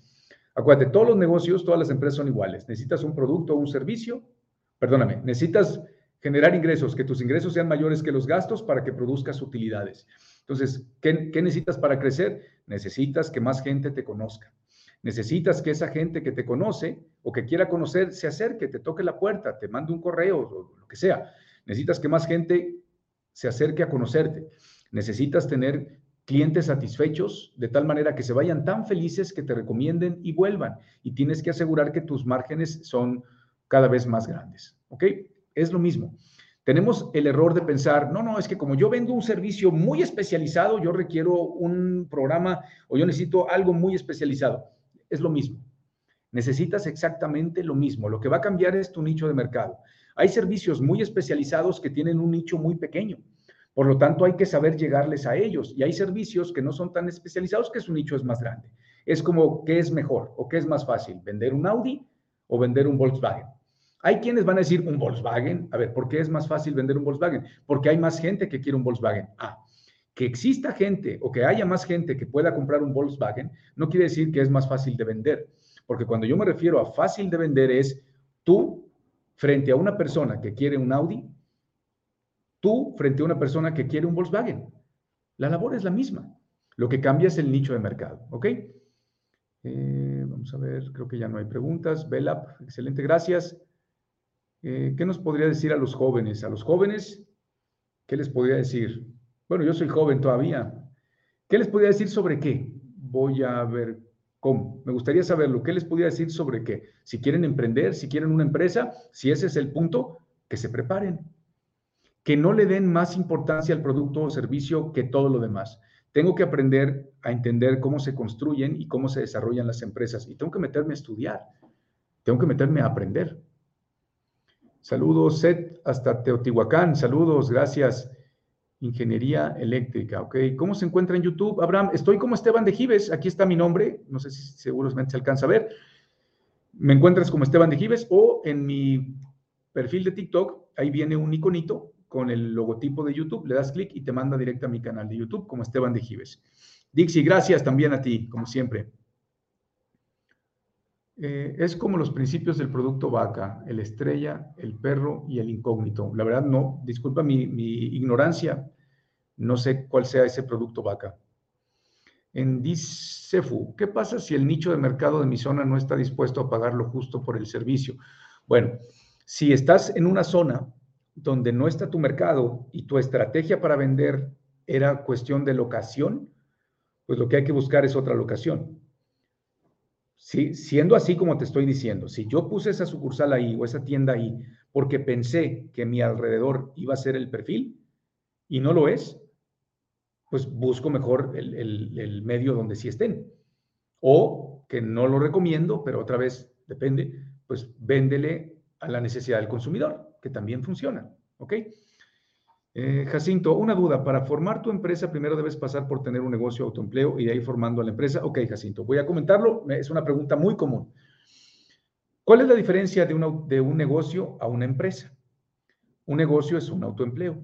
Acuérdate, todos los negocios, todas las empresas son iguales. Necesitas un producto o un servicio, perdóname, necesitas generar ingresos, que tus ingresos sean mayores que los gastos para que produzcas utilidades. Entonces, ¿qué, necesitas para crecer? Necesitas que más gente te conozca. Necesitas que esa gente que te conoce o que quiera conocer se acerque, te toque la puerta, te mande un correo o lo que sea. Necesitas que más gente se acerque a conocerte. Necesitas tener clientes satisfechos de tal manera que se vayan tan felices que te recomienden y vuelvan. Y tienes que asegurar que tus márgenes son cada vez más grandes. ¿Ok? Es lo mismo. Tenemos el error de pensar, no, no, es que como yo vendo un servicio muy especializado, yo requiero un programa o yo necesito algo muy especializado. Es lo mismo. Necesitas exactamente lo mismo. Lo que va a cambiar es tu nicho de mercado. Hay servicios muy especializados que tienen un nicho muy pequeño. Por lo tanto, hay que saber llegarles a ellos. Y hay servicios que no son tan especializados que su nicho es más grande. Es como, ¿qué es mejor o qué es más fácil? ¿Vender un Audi o vender un Volkswagen? Hay quienes van a decir un Volkswagen. A ver, ¿por qué es más fácil vender un Volkswagen? Porque hay más gente que quiere un Volkswagen. Ah, que exista gente o que haya más gente que pueda comprar un Volkswagen no quiere decir que es más fácil de vender. Porque cuando yo me refiero a fácil de vender es tú frente a una persona que quiere un Audi, tú frente a una persona que quiere un Volkswagen. La labor es la misma. Lo que cambia es el nicho de mercado. ¿Ok? Eh, vamos a ver, creo que ya no hay preguntas. Velap, excelente, gracias. Eh, ¿qué nos podría decir a los jóvenes? A los jóvenes, ¿qué les podría decir? Bueno, yo soy joven todavía. ¿Qué les podría decir sobre qué? Voy a ver cómo. Me gustaría saberlo. ¿Qué les podría decir sobre qué? Si quieren emprender, si quieren una empresa, si ese es el punto, que se preparen. Que no le den más importancia al producto o servicio que todo lo demás. Tengo que aprender a entender cómo se construyen y cómo se desarrollan las empresas. Y tengo que meterme a estudiar. Tengo que meterme a aprender. Saludos, Seth, hasta Teotihuacán. Saludos, gracias. Ingeniería eléctrica, ¿ok? ¿Cómo se encuentra en YouTube? Abraham, estoy como Esteban de Gives, aquí está mi nombre, no sé si seguramente se alcanza a ver. Me encuentras como Esteban de Gives o en mi perfil de TikTok, ahí viene un iconito con el logotipo de YouTube, le das clic y te manda directo a mi canal de YouTube como Esteban de Gives. Dixie, gracias también a ti, como siempre. Eh, es como los principios del producto vaca, el estrella, el perro y el incógnito. La verdad no, disculpa mi, ignorancia, No sé cuál sea ese producto vaca. En Dicefu, ¿qué pasa si el nicho de mercado de mi zona no está dispuesto a pagar lo justo por el servicio? Bueno, si estás en una zona donde no está tu mercado y tu estrategia para vender era cuestión de locación, pues lo que hay que buscar es otra locación. Si, siendo así como te estoy diciendo, si yo puse esa sucursal ahí o esa tienda ahí porque pensé que mi alrededor iba a ser el perfil y no lo es, pues busco mejor el, el medio donde sí estén. O que no lo recomiendo, pero otra vez depende, pues véndele a la necesidad del consumidor, que también funciona. ¿Ok? Eh, Jacinto, una duda. Para formar tu empresa, primero debes pasar por tener un negocio autoempleo y de ahí formando a la empresa. Ok, Jacinto, voy a comentarlo. Es una pregunta muy común. ¿Cuál es la diferencia de, de un negocio a una empresa? Un negocio es un autoempleo,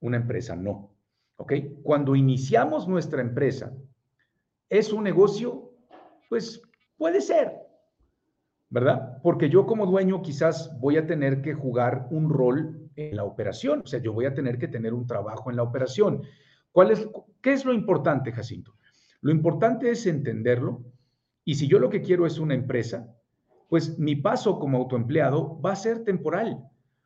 una empresa no. ¿Ok? Cuando iniciamos nuestra empresa, ¿es un negocio? Pues puede ser, ¿verdad? Porque yo como dueño quizás voy a tener que jugar un rol en la operación, o sea, yo voy a tener que tener un trabajo en la operación. ¿Cuál es, ¿Qué es lo importante, Jacinto? Lo importante es entenderlo y si yo lo que quiero es una empresa, pues mi paso como autoempleado va a ser temporal,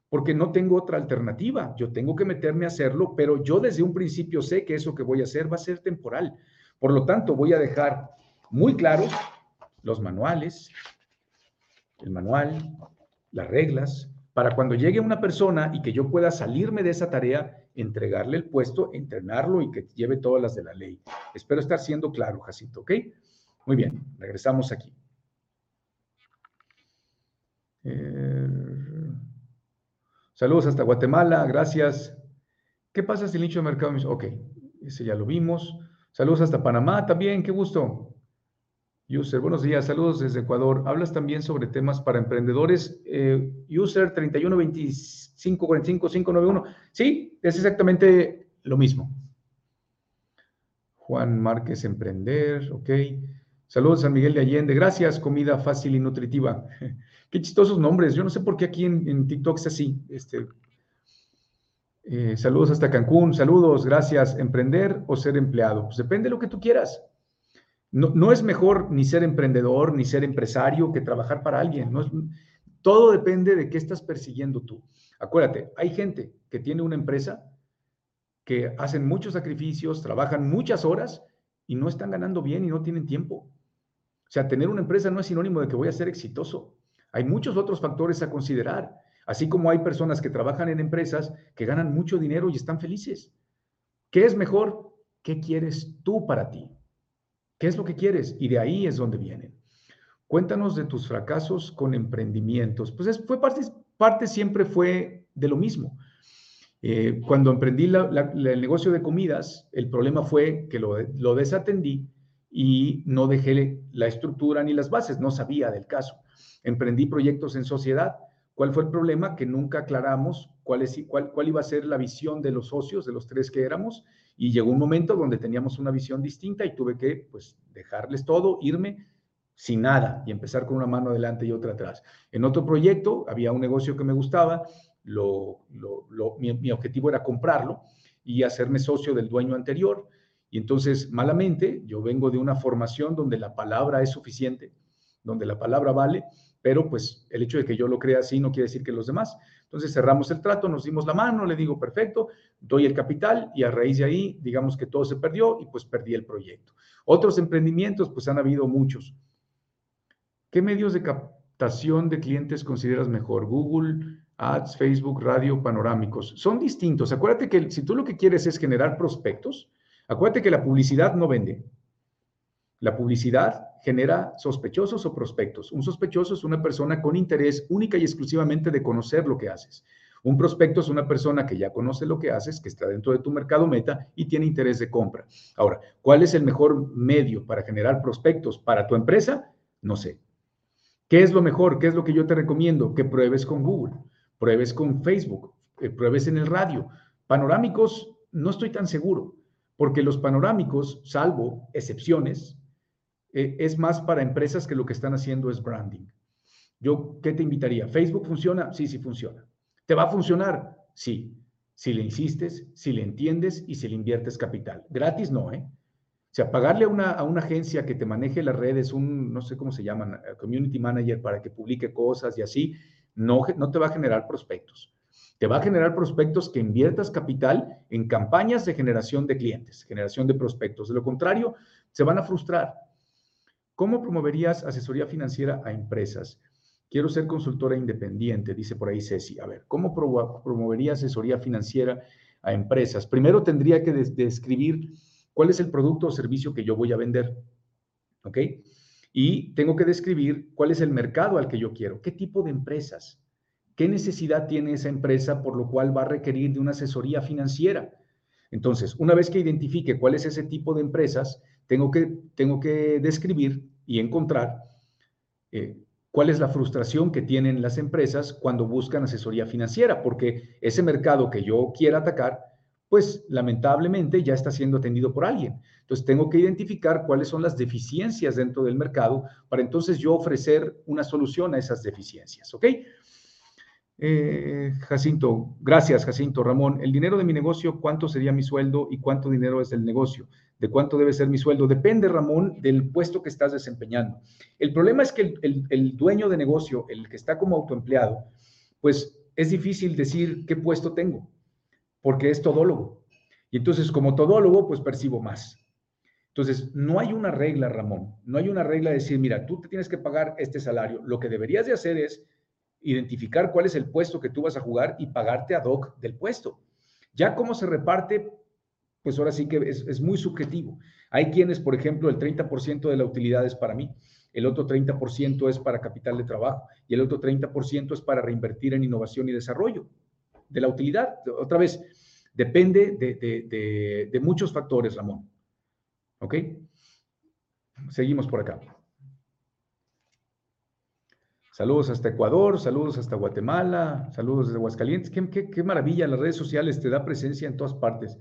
porque no tengo otra alternativa. Yo tengo que meterme a hacerlo, pero yo desde un principio sé que eso que voy a hacer va a ser temporal. Por lo tanto, voy a dejar muy claros los manuales, el manual, las reglas, para cuando llegue una persona y que yo pueda salirme de esa tarea, entregarle el puesto, entrenarlo y que lleve todas las de la ley. Espero estar siendo claro, Jacinto, ¿ok? Muy bien, regresamos aquí. Eh, saludos hasta Guatemala, gracias. ¿Qué pasa si el nicho de mercado? Ok, ese ya lo vimos. Saludos hasta Panamá también, qué gusto. User, buenos días, saludos desde Ecuador. Hablas también sobre temas para emprendedores. Eh, user 312545591. Sí, es exactamente lo mismo. Juan Márquez Emprender, ok. Saludos San Miguel de Allende. Gracias, comida fácil y nutritiva. Qué chistosos nombres. Yo no sé por qué aquí en, TikTok es así. Este, eh, saludos hasta Cancún. Saludos, gracias. ¿Emprender o ser empleado? Pues depende de lo que tú quieras. No, es mejor ni ser emprendedor ni ser empresario que trabajar para alguien. Todo depende de qué estás persiguiendo tú. Acuérdate, hay gente que tiene una empresa que hacen muchos sacrificios, trabajan muchas horas y no están ganando bien y no tienen tiempo. O sea, tener una empresa no es sinónimo de que voy a ser exitoso. Hay muchos otros factores a considerar, así como hay personas que trabajan en empresas que ganan mucho dinero y están felices. ¿Qué es mejor? ¿Qué quieres tú para ti? ¿Qué es lo que quieres? Y de ahí es donde vienen. Cuéntanos de tus fracasos con emprendimientos. Pues fue parte, siempre fue de lo mismo. Eh, cuando emprendí el negocio de comidas, el problema fue que lo, lo desatendí y no dejé la estructura ni las bases, no sabía del caso. Emprendí proyectos en sociedad. ¿Cuál fue el problema? Que nunca aclaramos cuál, es, cuál, cuál iba a ser la visión de los socios, de los tres que éramos, y llegó un momento donde teníamos una visión distinta y tuve que, pues, dejarles todo, irme sin nada y empezar con una mano adelante y otra atrás. En otro proyecto había un negocio que me gustaba, lo, mi, objetivo era comprarlo y hacerme socio del dueño anterior. Y entonces, malamente, yo vengo de una formación donde la palabra es suficiente, donde la palabra vale, pero pues el hecho de que yo lo crea así no quiere decir que los demás. Entonces cerramos el trato, nos dimos la mano, le digo, perfecto, doy el capital y a raíz de ahí, digamos que todo se perdió y pues perdí el proyecto. Otros emprendimientos, pues han habido muchos. ¿Qué medios de captación de clientes consideras mejor? Google, Ads, Facebook, radio, panorámicos. Son distintos. Acuérdate que si tú lo que quieres es generar prospectos, acuérdate que la publicidad no vende. La publicidad genera sospechosos o prospectos. Un sospechoso es una persona con interés única y exclusivamente de conocer lo que haces. Un prospecto es una persona que ya conoce lo que haces, que está dentro de tu mercado meta y tiene interés de compra. Ahora, ¿cuál es el mejor medio para generar prospectos para tu empresa? No sé. ¿Qué es lo mejor? ¿Qué es lo que yo te recomiendo? Que pruebes con Google, pruebes con Facebook, eh, pruebes en el radio. Panorámicos, no estoy tan seguro, porque los panorámicos, salvo excepciones, eh, es más para empresas que lo que están haciendo es branding. Yo, ¿qué te invitaría? ¿Facebook funciona? Sí, sí funciona. ¿Te va a funcionar? Sí. si le insistes, si le entiendes y si le inviertes capital. Gratis no, ¿eh? O sea, pagarle a una, a una agencia que te maneje las redes, un, no sé cómo se llaman, eh, community manager para que publique cosas y así, no, no te va a generar prospectos. Te va a generar prospectos que inviertas capital en campañas de generación de clientes, generación de prospectos. De lo contrario, se van a frustrar. ¿Cómo promoverías asesoría financiera a empresas? Quiero ser consultora independiente, dice por ahí Ceci. A ver, ¿cómo promovería asesoría financiera a empresas? Primero tendría que describir cuál es el producto o servicio que yo voy a vender. ¿Ok? Y tengo que describir cuál es el mercado al que yo quiero, qué tipo de empresas, qué necesidad tiene esa empresa por lo cual va a requerir de una asesoría financiera. Entonces, una vez que identifique cuál es ese tipo de empresas, tengo que, tengo que describir y encontrar eh, cuál es la frustración que tienen las empresas cuando buscan asesoría financiera, porque ese mercado que yo quiera atacar pues lamentablemente ya está siendo atendido por alguien. Entonces tengo que identificar cuáles son las deficiencias dentro del mercado para entonces yo ofrecer una solución a esas deficiencias, ¿ok? Eh, Jacinto, gracias Jacinto. Ramón, el dinero de mi negocio, ¿cuánto sería mi sueldo y cuánto dinero es del negocio? ¿De cuánto debe ser mi sueldo? Depende, Ramón, del puesto que estás desempeñando. El problema es que el, el dueño de negocio, el que está como autoempleado, pues es difícil decir qué puesto tengo porque es todólogo. Y entonces, como todólogo, pues percibo más. Entonces, no hay una regla, Ramón, no hay una regla de decir, mira, tú te tienes que pagar este salario. Lo que deberías de hacer es identificar cuál es el puesto que tú vas a jugar y pagarte ad hoc del puesto. Ya cómo se reparte, pues ahora sí que es, es muy subjetivo. Hay quienes, por ejemplo, el 30% de la utilidad es para mí, el otro 30% es para capital de trabajo y el otro 30% es para reinvertir en innovación y desarrollo de la utilidad. Otra vez, depende de, muchos factores, Ramón. ¿Ok? Seguimos por acá. Saludos hasta Ecuador, saludos hasta Guatemala, saludos desde Aguascalientes. Qué, maravilla, las redes sociales te da presencia en todas partes.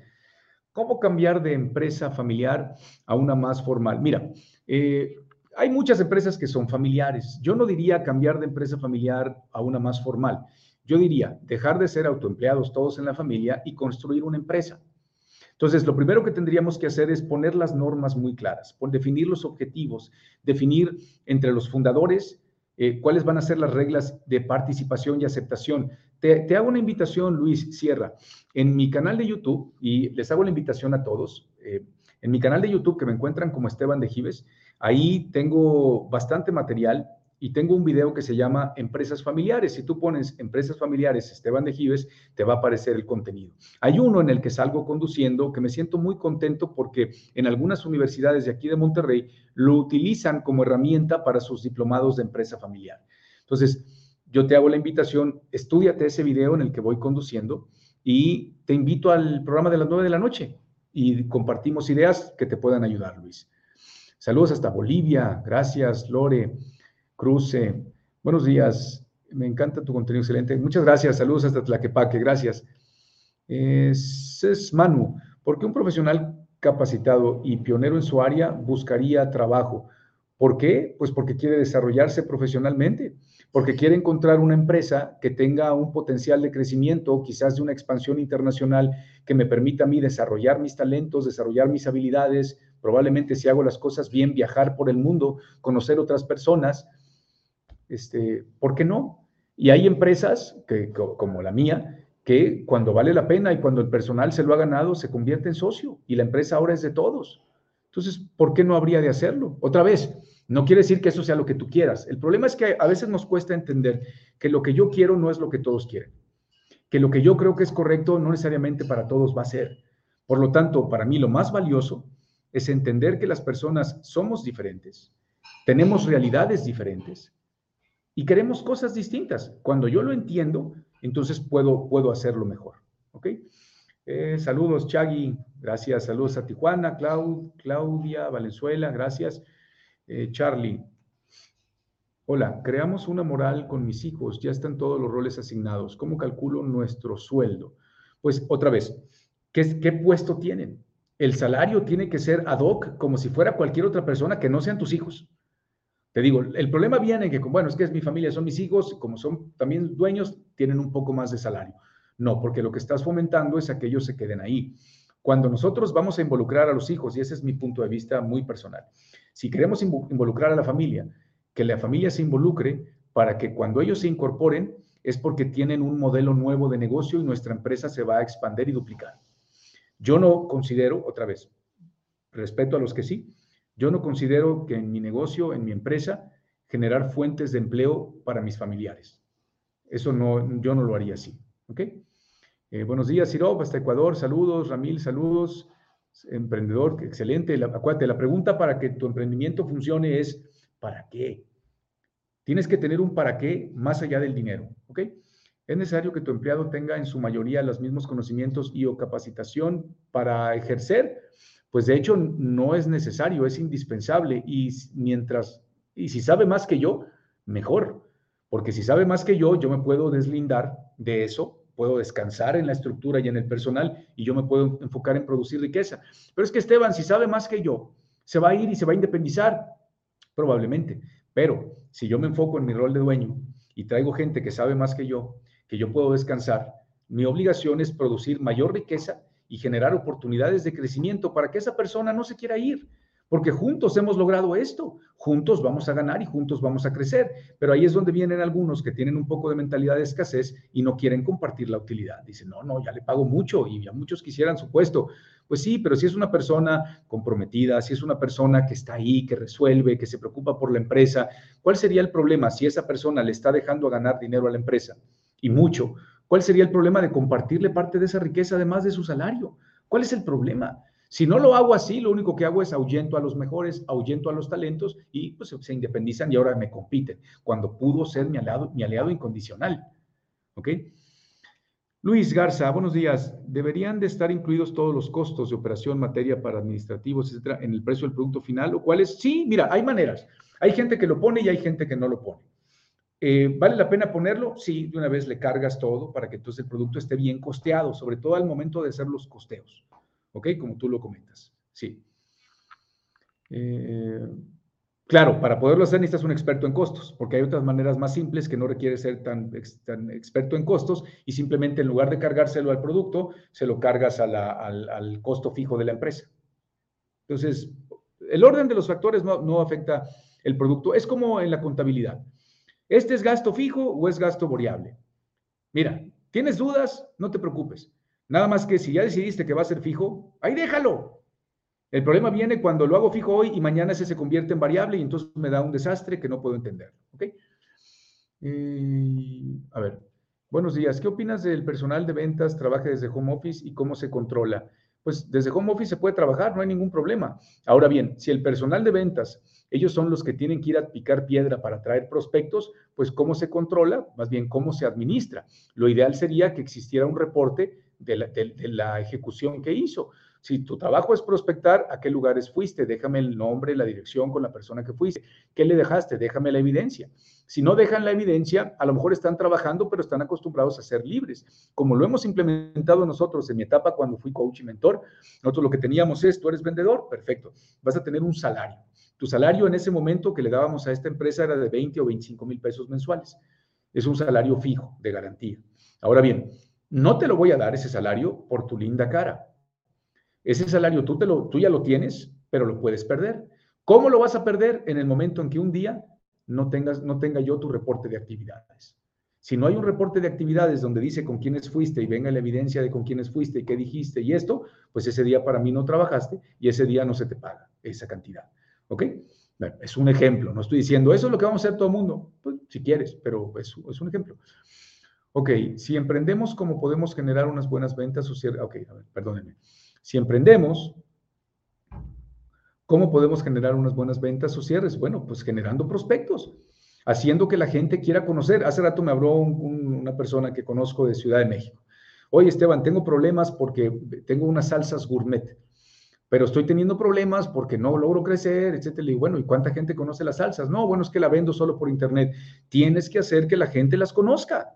¿Cómo cambiar de empresa familiar a una más formal? Mira, eh, hay muchas empresas que son familiares. Yo no diría cambiar de empresa familiar a una más formal. Yo diría, dejar de ser autoempleados todos en la familia y construir una empresa. Entonces, lo primero que tendríamos que hacer es poner las normas muy claras, por definir los objetivos, definir entre los fundadores eh, cuáles van a ser las reglas de participación y aceptación. Te, hago una invitación, Luis Sierra, en mi canal de YouTube, y les hago la invitación a todos, eh, en mi canal de YouTube que me encuentran como Esteban de Gives, ahí tengo bastante material y tengo un video que se llama Empresas Familiares. Si tú pones Empresas Familiares Esteban de Gives, te va a aparecer el contenido. Hay uno en el que salgo conduciendo que me siento muy contento porque en algunas universidades de aquí de Monterrey lo utilizan como herramienta para sus diplomados de empresa familiar. Entonces, yo te hago la invitación, estudiate ese video en el que voy conduciendo y te invito al programa de las nueve de la noche y compartimos ideas que te puedan ayudar, Luis. Saludos hasta Bolivia. Gracias, Lore. Cruce. Buenos días. Me encanta tu contenido excelente. Muchas gracias. Saludos hasta Tlaquepaque. Gracias. es Manu. ¿Por qué un profesional capacitado y pionero en su área buscaría trabajo? ¿Por qué? Pues porque quiere desarrollarse profesionalmente, porque quiere encontrar una empresa que tenga un potencial de crecimiento, quizás de una expansión internacional que me permita a mí desarrollar mis talentos, desarrollar mis habilidades, probablemente si hago las cosas bien, viajar por el mundo, conocer otras personas este, ¿por qué no? Y hay empresas que, como la mía que cuando vale la pena y cuando el personal se lo ha ganado, se convierte en socio y la empresa ahora es de todos. Entonces, ¿por qué no habría de hacerlo? Otra vez, no quiere decir que eso sea lo que tú quieras. El problema es que a veces nos cuesta entender que lo que yo quiero no es lo que todos quieren. Que lo que yo creo que es correcto no necesariamente para todos va a ser. Por lo tanto, para mí lo más valioso es entender que las personas somos diferentes, tenemos realidades diferentes y queremos cosas distintas. Cuando yo lo entiendo, entonces puedo, puedo hacerlo mejor. ¿Ok? Eh, saludos, Chagui. Gracias. Saludos a Tijuana, Claudia, Valenzuela. Gracias. Eh, Charlie. Hola, creamos una moral con mis hijos. Ya están todos los roles asignados. ¿Cómo calculo nuestro sueldo? Pues otra vez, ¿qué, qué puesto tienen? El salario tiene que ser ad hoc, como si fuera cualquier otra persona que no sean tus hijos. Te digo, el problema viene en que, bueno, es que es mi familia, son mis hijos, como son también dueños, tienen un poco más de salario. No, porque lo que estás fomentando es que ellos se queden ahí. Cuando nosotros vamos a involucrar a los hijos, y ese es mi punto de vista muy personal, si queremos involucrar a la familia, que la familia se involucre para que cuando ellos se incorporen es porque tienen un modelo nuevo de negocio y nuestra empresa se va a expandir y duplicar. Yo no considero, otra vez, respeto a los que sí, yo no considero que en mi negocio, en mi empresa, generar fuentes de empleo para mis familiares. Eso no, yo no lo haría así. ¿Ok? Eh, buenos días, Sirop, hasta Ecuador. Saludos, Ramil, saludos. Emprendedor, excelente. acuérdate, la pregunta para que tu emprendimiento funcione es, ¿para qué? Tienes que tener un para qué más allá del dinero. ¿Ok? Es necesario que tu empleado tenga en su mayoría los mismos conocimientos y o capacitación para ejercer pues de hecho no es necesario, es indispensable. Y mientras, y si sabe más que yo, mejor, porque si sabe más que yo, yo me puedo deslindar de eso, puedo descansar en la estructura y en el personal y yo me puedo enfocar en producir riqueza. Pero es que Esteban, si sabe más que yo, se va a ir y se va a independizar, probablemente, pero si yo me enfoco en mi rol de dueño y traigo gente que sabe más que yo, que yo puedo descansar, mi obligación es producir mayor riqueza y generar oportunidades de crecimiento para que esa persona no se quiera ir, porque juntos hemos logrado esto, juntos vamos a ganar y juntos vamos a crecer, pero ahí es donde vienen algunos que tienen un poco de mentalidad de escasez y no quieren compartir la utilidad. Dicen, no, no, ya le pago mucho y ya muchos quisieran su puesto. Pues sí, pero si es una persona comprometida, si es una persona que está ahí, que resuelve, que se preocupa por la empresa, ¿cuál sería el problema si esa persona le está dejando a ganar dinero a la empresa? Y mucho, ¿Cuál sería el problema de compartirle parte de esa riqueza además de su salario? ¿Cuál es el problema? Si no lo hago así, lo único que hago es ahuyento a los mejores, ahuyento a los talentos y pues se independizan y ahora me compiten, cuando pudo ser mi aliado, mi aliado incondicional. ¿Ok? Luis Garza, buenos días. ¿Deberían de estar incluidos todos los costos de operación, materia para administrativos, etcétera, en el precio del producto final? ¿O cuáles? Sí, mira, hay maneras. Hay gente que lo pone y hay gente que no lo pone. Eh, ¿Vale la pena ponerlo? Sí, de una vez le cargas todo para que entonces el producto esté bien costeado, sobre todo al momento de hacer los costeos. ¿Ok? Como tú lo comentas. Sí. Eh, claro, para poderlo hacer necesitas un experto en costos, porque hay otras maneras más simples que no requiere ser tan, experto en costos y simplemente en lugar de cargárselo al producto, se lo cargas al, al, costo fijo de la empresa. Entonces, el orden de los factores no, no afecta el producto. Es como en la contabilidad. ¿Este es gasto fijo o es gasto variable? Mira, ¿tienes dudas? No te preocupes. Nada más que si ya decidiste que va a ser fijo, ahí déjalo. El problema viene cuando lo hago fijo hoy y mañana ese se convierte en variable y entonces me da un desastre que no puedo entender. ¿Ok? Eh, a ver, buenos días. ¿Qué opinas del personal de ventas, trabaje desde home office y cómo se controla? Pues desde home office se puede trabajar, no hay ningún problema. Ahora bien, si el personal de ventas ellos son los que tienen que ir a picar piedra para traer prospectos, pues cómo se controla, más bien cómo se administra. Lo ideal sería que existiera un reporte de la, ejecución que hizo. Si tu trabajo es prospectar, ¿a qué lugares fuiste? Déjame el nombre, la dirección con la persona que fuiste. ¿Qué le dejaste? Déjame la evidencia. Si no dejan la evidencia, a lo mejor están trabajando, pero están acostumbrados a ser libres. Como lo hemos implementado nosotros en mi etapa cuando fui coach y mentor, nosotros lo que teníamos es, tú eres vendedor, perfecto, vas a tener un salario. Tu salario en ese momento que le dábamos a esta empresa era de 20 o 25 mil pesos mensuales. Es un salario fijo de garantía. Ahora bien, no te lo voy a dar ese salario por tu linda cara. Ese salario tú, te lo, tú ya lo tienes, pero lo puedes perder. ¿Cómo lo vas a perder? En el momento en que un día no, tengas, no tenga yo tu reporte de actividades. Si no hay un reporte de actividades donde dice con quiénes fuiste y venga la evidencia de con quiénes fuiste y qué dijiste y esto, pues ese día para mí no trabajaste y ese día no se te paga esa cantidad. ¿Ok? es un ejemplo, no estoy diciendo eso es lo que vamos a hacer todo el mundo, pues, si quieres, pero es, es, un ejemplo. Ok, si emprendemos, ¿cómo podemos generar unas buenas ventas o? Ok, a ver, perdónenme. Si emprendemos, ¿cómo podemos generar unas buenas ventas o cierres? Bueno, pues generando prospectos, haciendo que la gente quiera conocer. Hace rato me habló una persona que conozco de Ciudad de México. Oye, Esteban, tengo problemas porque tengo unas salsas gourmet pero estoy teniendo problemas porque no logro crecer, etcétera. Y bueno, ¿y cuánta gente conoce las salsas? No, bueno, es que la vendo solo por internet. Tienes que hacer que la gente las conozca.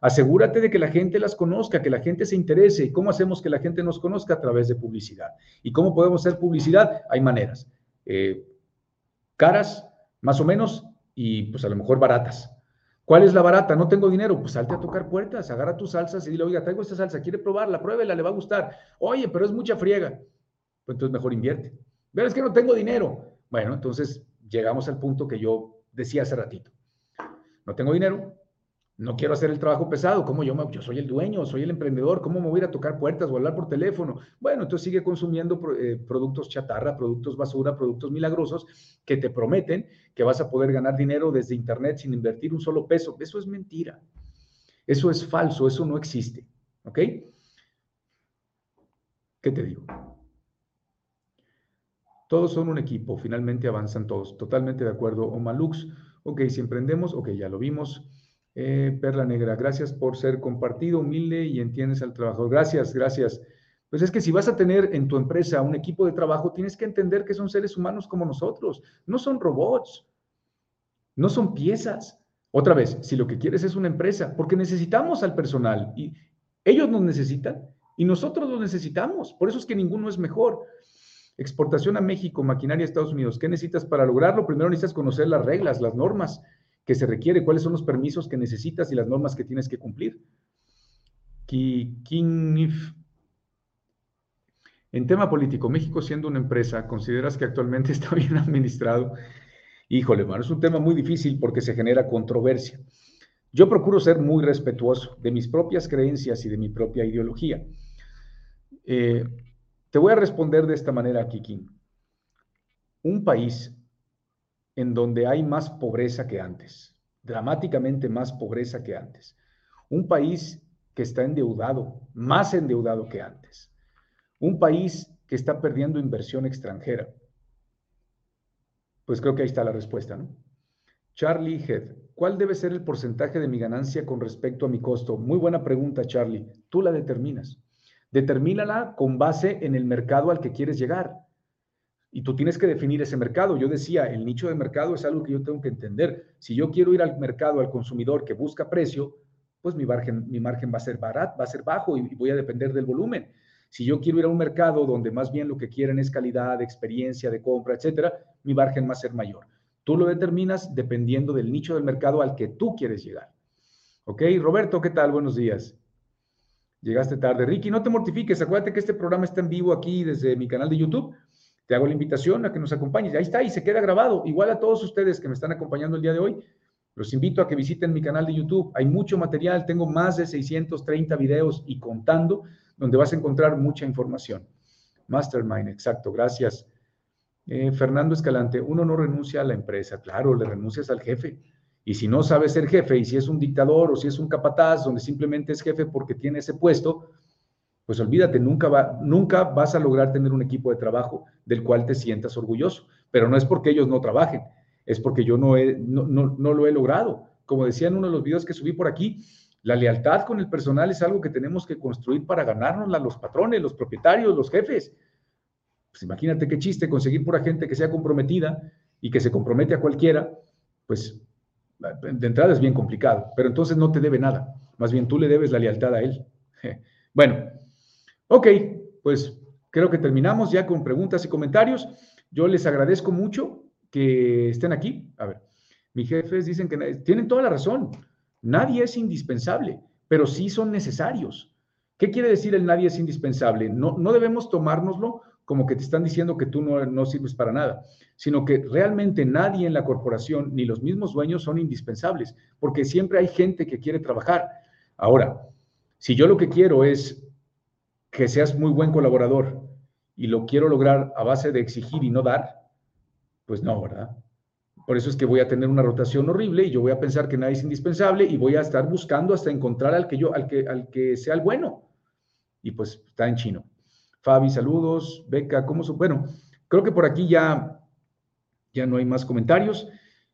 Asegúrate de que la gente las conozca, que la gente se interese. ¿Y cómo hacemos que la gente nos conozca? A través de publicidad. ¿Y cómo podemos hacer publicidad? Hay maneras. Eh, caras, más o menos, y pues a lo mejor baratas. ¿Cuál es la barata? No tengo dinero. Pues salte a tocar puertas, agarra tus salsas y dile, oiga, traigo esta salsa, ¿quiere probarla? Pruébela, le va a gustar. Oye, pero es mucha friega. Pues entonces mejor invierte. Pero es que no tengo dinero. Bueno, entonces llegamos al punto que yo decía hace ratito. No tengo dinero, no quiero hacer el trabajo pesado, ¿cómo yo, yo soy el dueño, soy el emprendedor, ¿cómo me voy a ir a tocar puertas o hablar por teléfono? Bueno, entonces sigue consumiendo eh, productos chatarra, productos basura, productos milagrosos que te prometen que vas a poder ganar dinero desde internet sin invertir un solo peso. Eso es mentira. Eso es falso, eso no existe. ¿Ok? ¿Qué te digo? Todos son un equipo, finalmente avanzan todos. Totalmente de acuerdo. O Malux, ok, si emprendemos, ok, ya lo vimos. Eh, Perla Negra, gracias por ser compartido, humilde y entiendes al trabajador. Gracias, gracias. Pues es que si vas a tener en tu empresa un equipo de trabajo, tienes que entender que son seres humanos como nosotros, no son robots, no son piezas. Otra vez, si lo que quieres es una empresa, porque necesitamos al personal y ellos nos necesitan y nosotros los necesitamos, por eso es que ninguno es mejor. Exportación a México, maquinaria a Estados Unidos, ¿qué necesitas para lograrlo? Primero necesitas conocer las reglas, las normas, que se requiere, cuáles son los permisos que necesitas y las normas que tienes que cumplir. En tema político, México siendo una empresa, ¿consideras que actualmente está bien administrado? Híjole, mano, es un tema muy difícil porque se genera controversia. Yo procuro ser muy respetuoso de mis propias creencias y de mi propia ideología. Eh, te voy a responder de esta manera, Kikín. Un país en donde hay más pobreza que antes, dramáticamente más pobreza que antes. Un país que está endeudado, más endeudado que antes. Un país que está perdiendo inversión extranjera. Pues creo que ahí está la respuesta, ¿no? Charlie Head, ¿cuál debe ser el porcentaje de mi ganancia con respecto a mi costo? Muy buena pregunta, Charlie. Tú la determinas. Determínala con base en el mercado al que quieres llegar. Y tú tienes que definir ese mercado. Yo decía, el nicho de mercado es algo que yo tengo que entender. Si yo quiero ir al mercado, al consumidor que busca precio, pues mi margen, mi margen va a ser barato, va a ser bajo y voy a depender del volumen. Si yo quiero ir a un mercado donde más bien lo que quieren es calidad, experiencia de compra, etcétera, mi margen va a ser mayor. Tú lo determinas dependiendo del nicho del mercado al que tú quieres llegar. ¿Ok? Roberto, ¿qué tal? Buenos días. Llegaste tarde. Ricky, no te mortifiques. Acuérdate que este programa está en vivo aquí desde mi canal de YouTube te hago la invitación a que nos acompañes. Ahí está, y se queda grabado. Igual a todos ustedes que me están acompañando el día de hoy, los invito a que visiten mi canal de YouTube. Hay mucho material, tengo más de 630 videos y contando, donde vas a encontrar mucha información. Mastermind, exacto, gracias. Eh, Fernando Escalante, uno no renuncia a la empresa, claro, le renuncias al jefe. Y si no sabes ser jefe, y si es un dictador o si es un capataz, donde simplemente es jefe porque tiene ese puesto, pues olvídate, nunca, va, nunca vas a lograr tener un equipo de trabajo del cual te sientas orgulloso. Pero no es porque ellos no trabajen, es porque yo no, no, lo he logrado. Como decía en uno de los videos que subí por aquí, la lealtad con el personal es algo que tenemos que construir para ganárnosla los patrones, los propietarios, los jefes. Pues imagínate qué chiste conseguir pura gente que sea comprometida y que se compromete a cualquiera, pues de entrada es bien complicado, pero entonces no te debe nada, más bien tú le debes la lealtad a él. Bueno, Ok, pues creo que terminamos ya con preguntas y comentarios. Yo les agradezco mucho que estén aquí. A ver, mis jefes dicen que tienen toda la razón. Nadie es indispensable, pero sí son necesarios. ¿Qué quiere decir el nadie es indispensable? No, no debemos tomárnoslo como que te están diciendo que tú no, no sirves para nada, sino que realmente nadie en la corporación, ni los mismos dueños, son indispensables, porque siempre hay gente que quiere trabajar. Ahora, si yo lo que quiero es que seas muy buen colaborador y lo quiero lograr a base de exigir y no dar, pues no, ¿verdad? Por eso es que voy a tener una rotación horrible y yo voy a pensar que nadie es indispensable y voy a estar buscando hasta encontrar al que yo, al que, al que sea el bueno. Y pues está en chino. Fabi, saludos. Beca, ¿cómo son? Bueno, creo que por aquí ya, ya no hay más comentarios.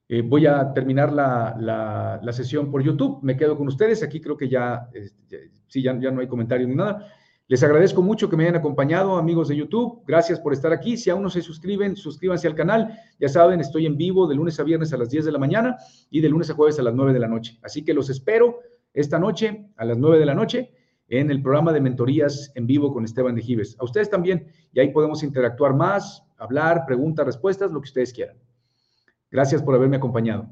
Eh, voy a terminar la, la, sesión por YouTube. Me quedo con ustedes. Aquí creo que ya, este, sí, ya, ya no hay comentarios ni nada. Les agradezco mucho que me hayan acompañado, amigos de YouTube. Gracias por estar aquí. Si aún no se suscriben, suscríbanse al canal. Ya saben, estoy en vivo de lunes a viernes a las 10 de la mañana y de lunes a jueves a las 9 de la noche. Así que los espero esta noche a las 9 de la noche en el programa de mentorías en vivo con Esteban de Gives. A ustedes también. Y ahí podemos interactuar más, hablar, preguntas, respuestas, lo que ustedes quieran. Gracias por haberme acompañado.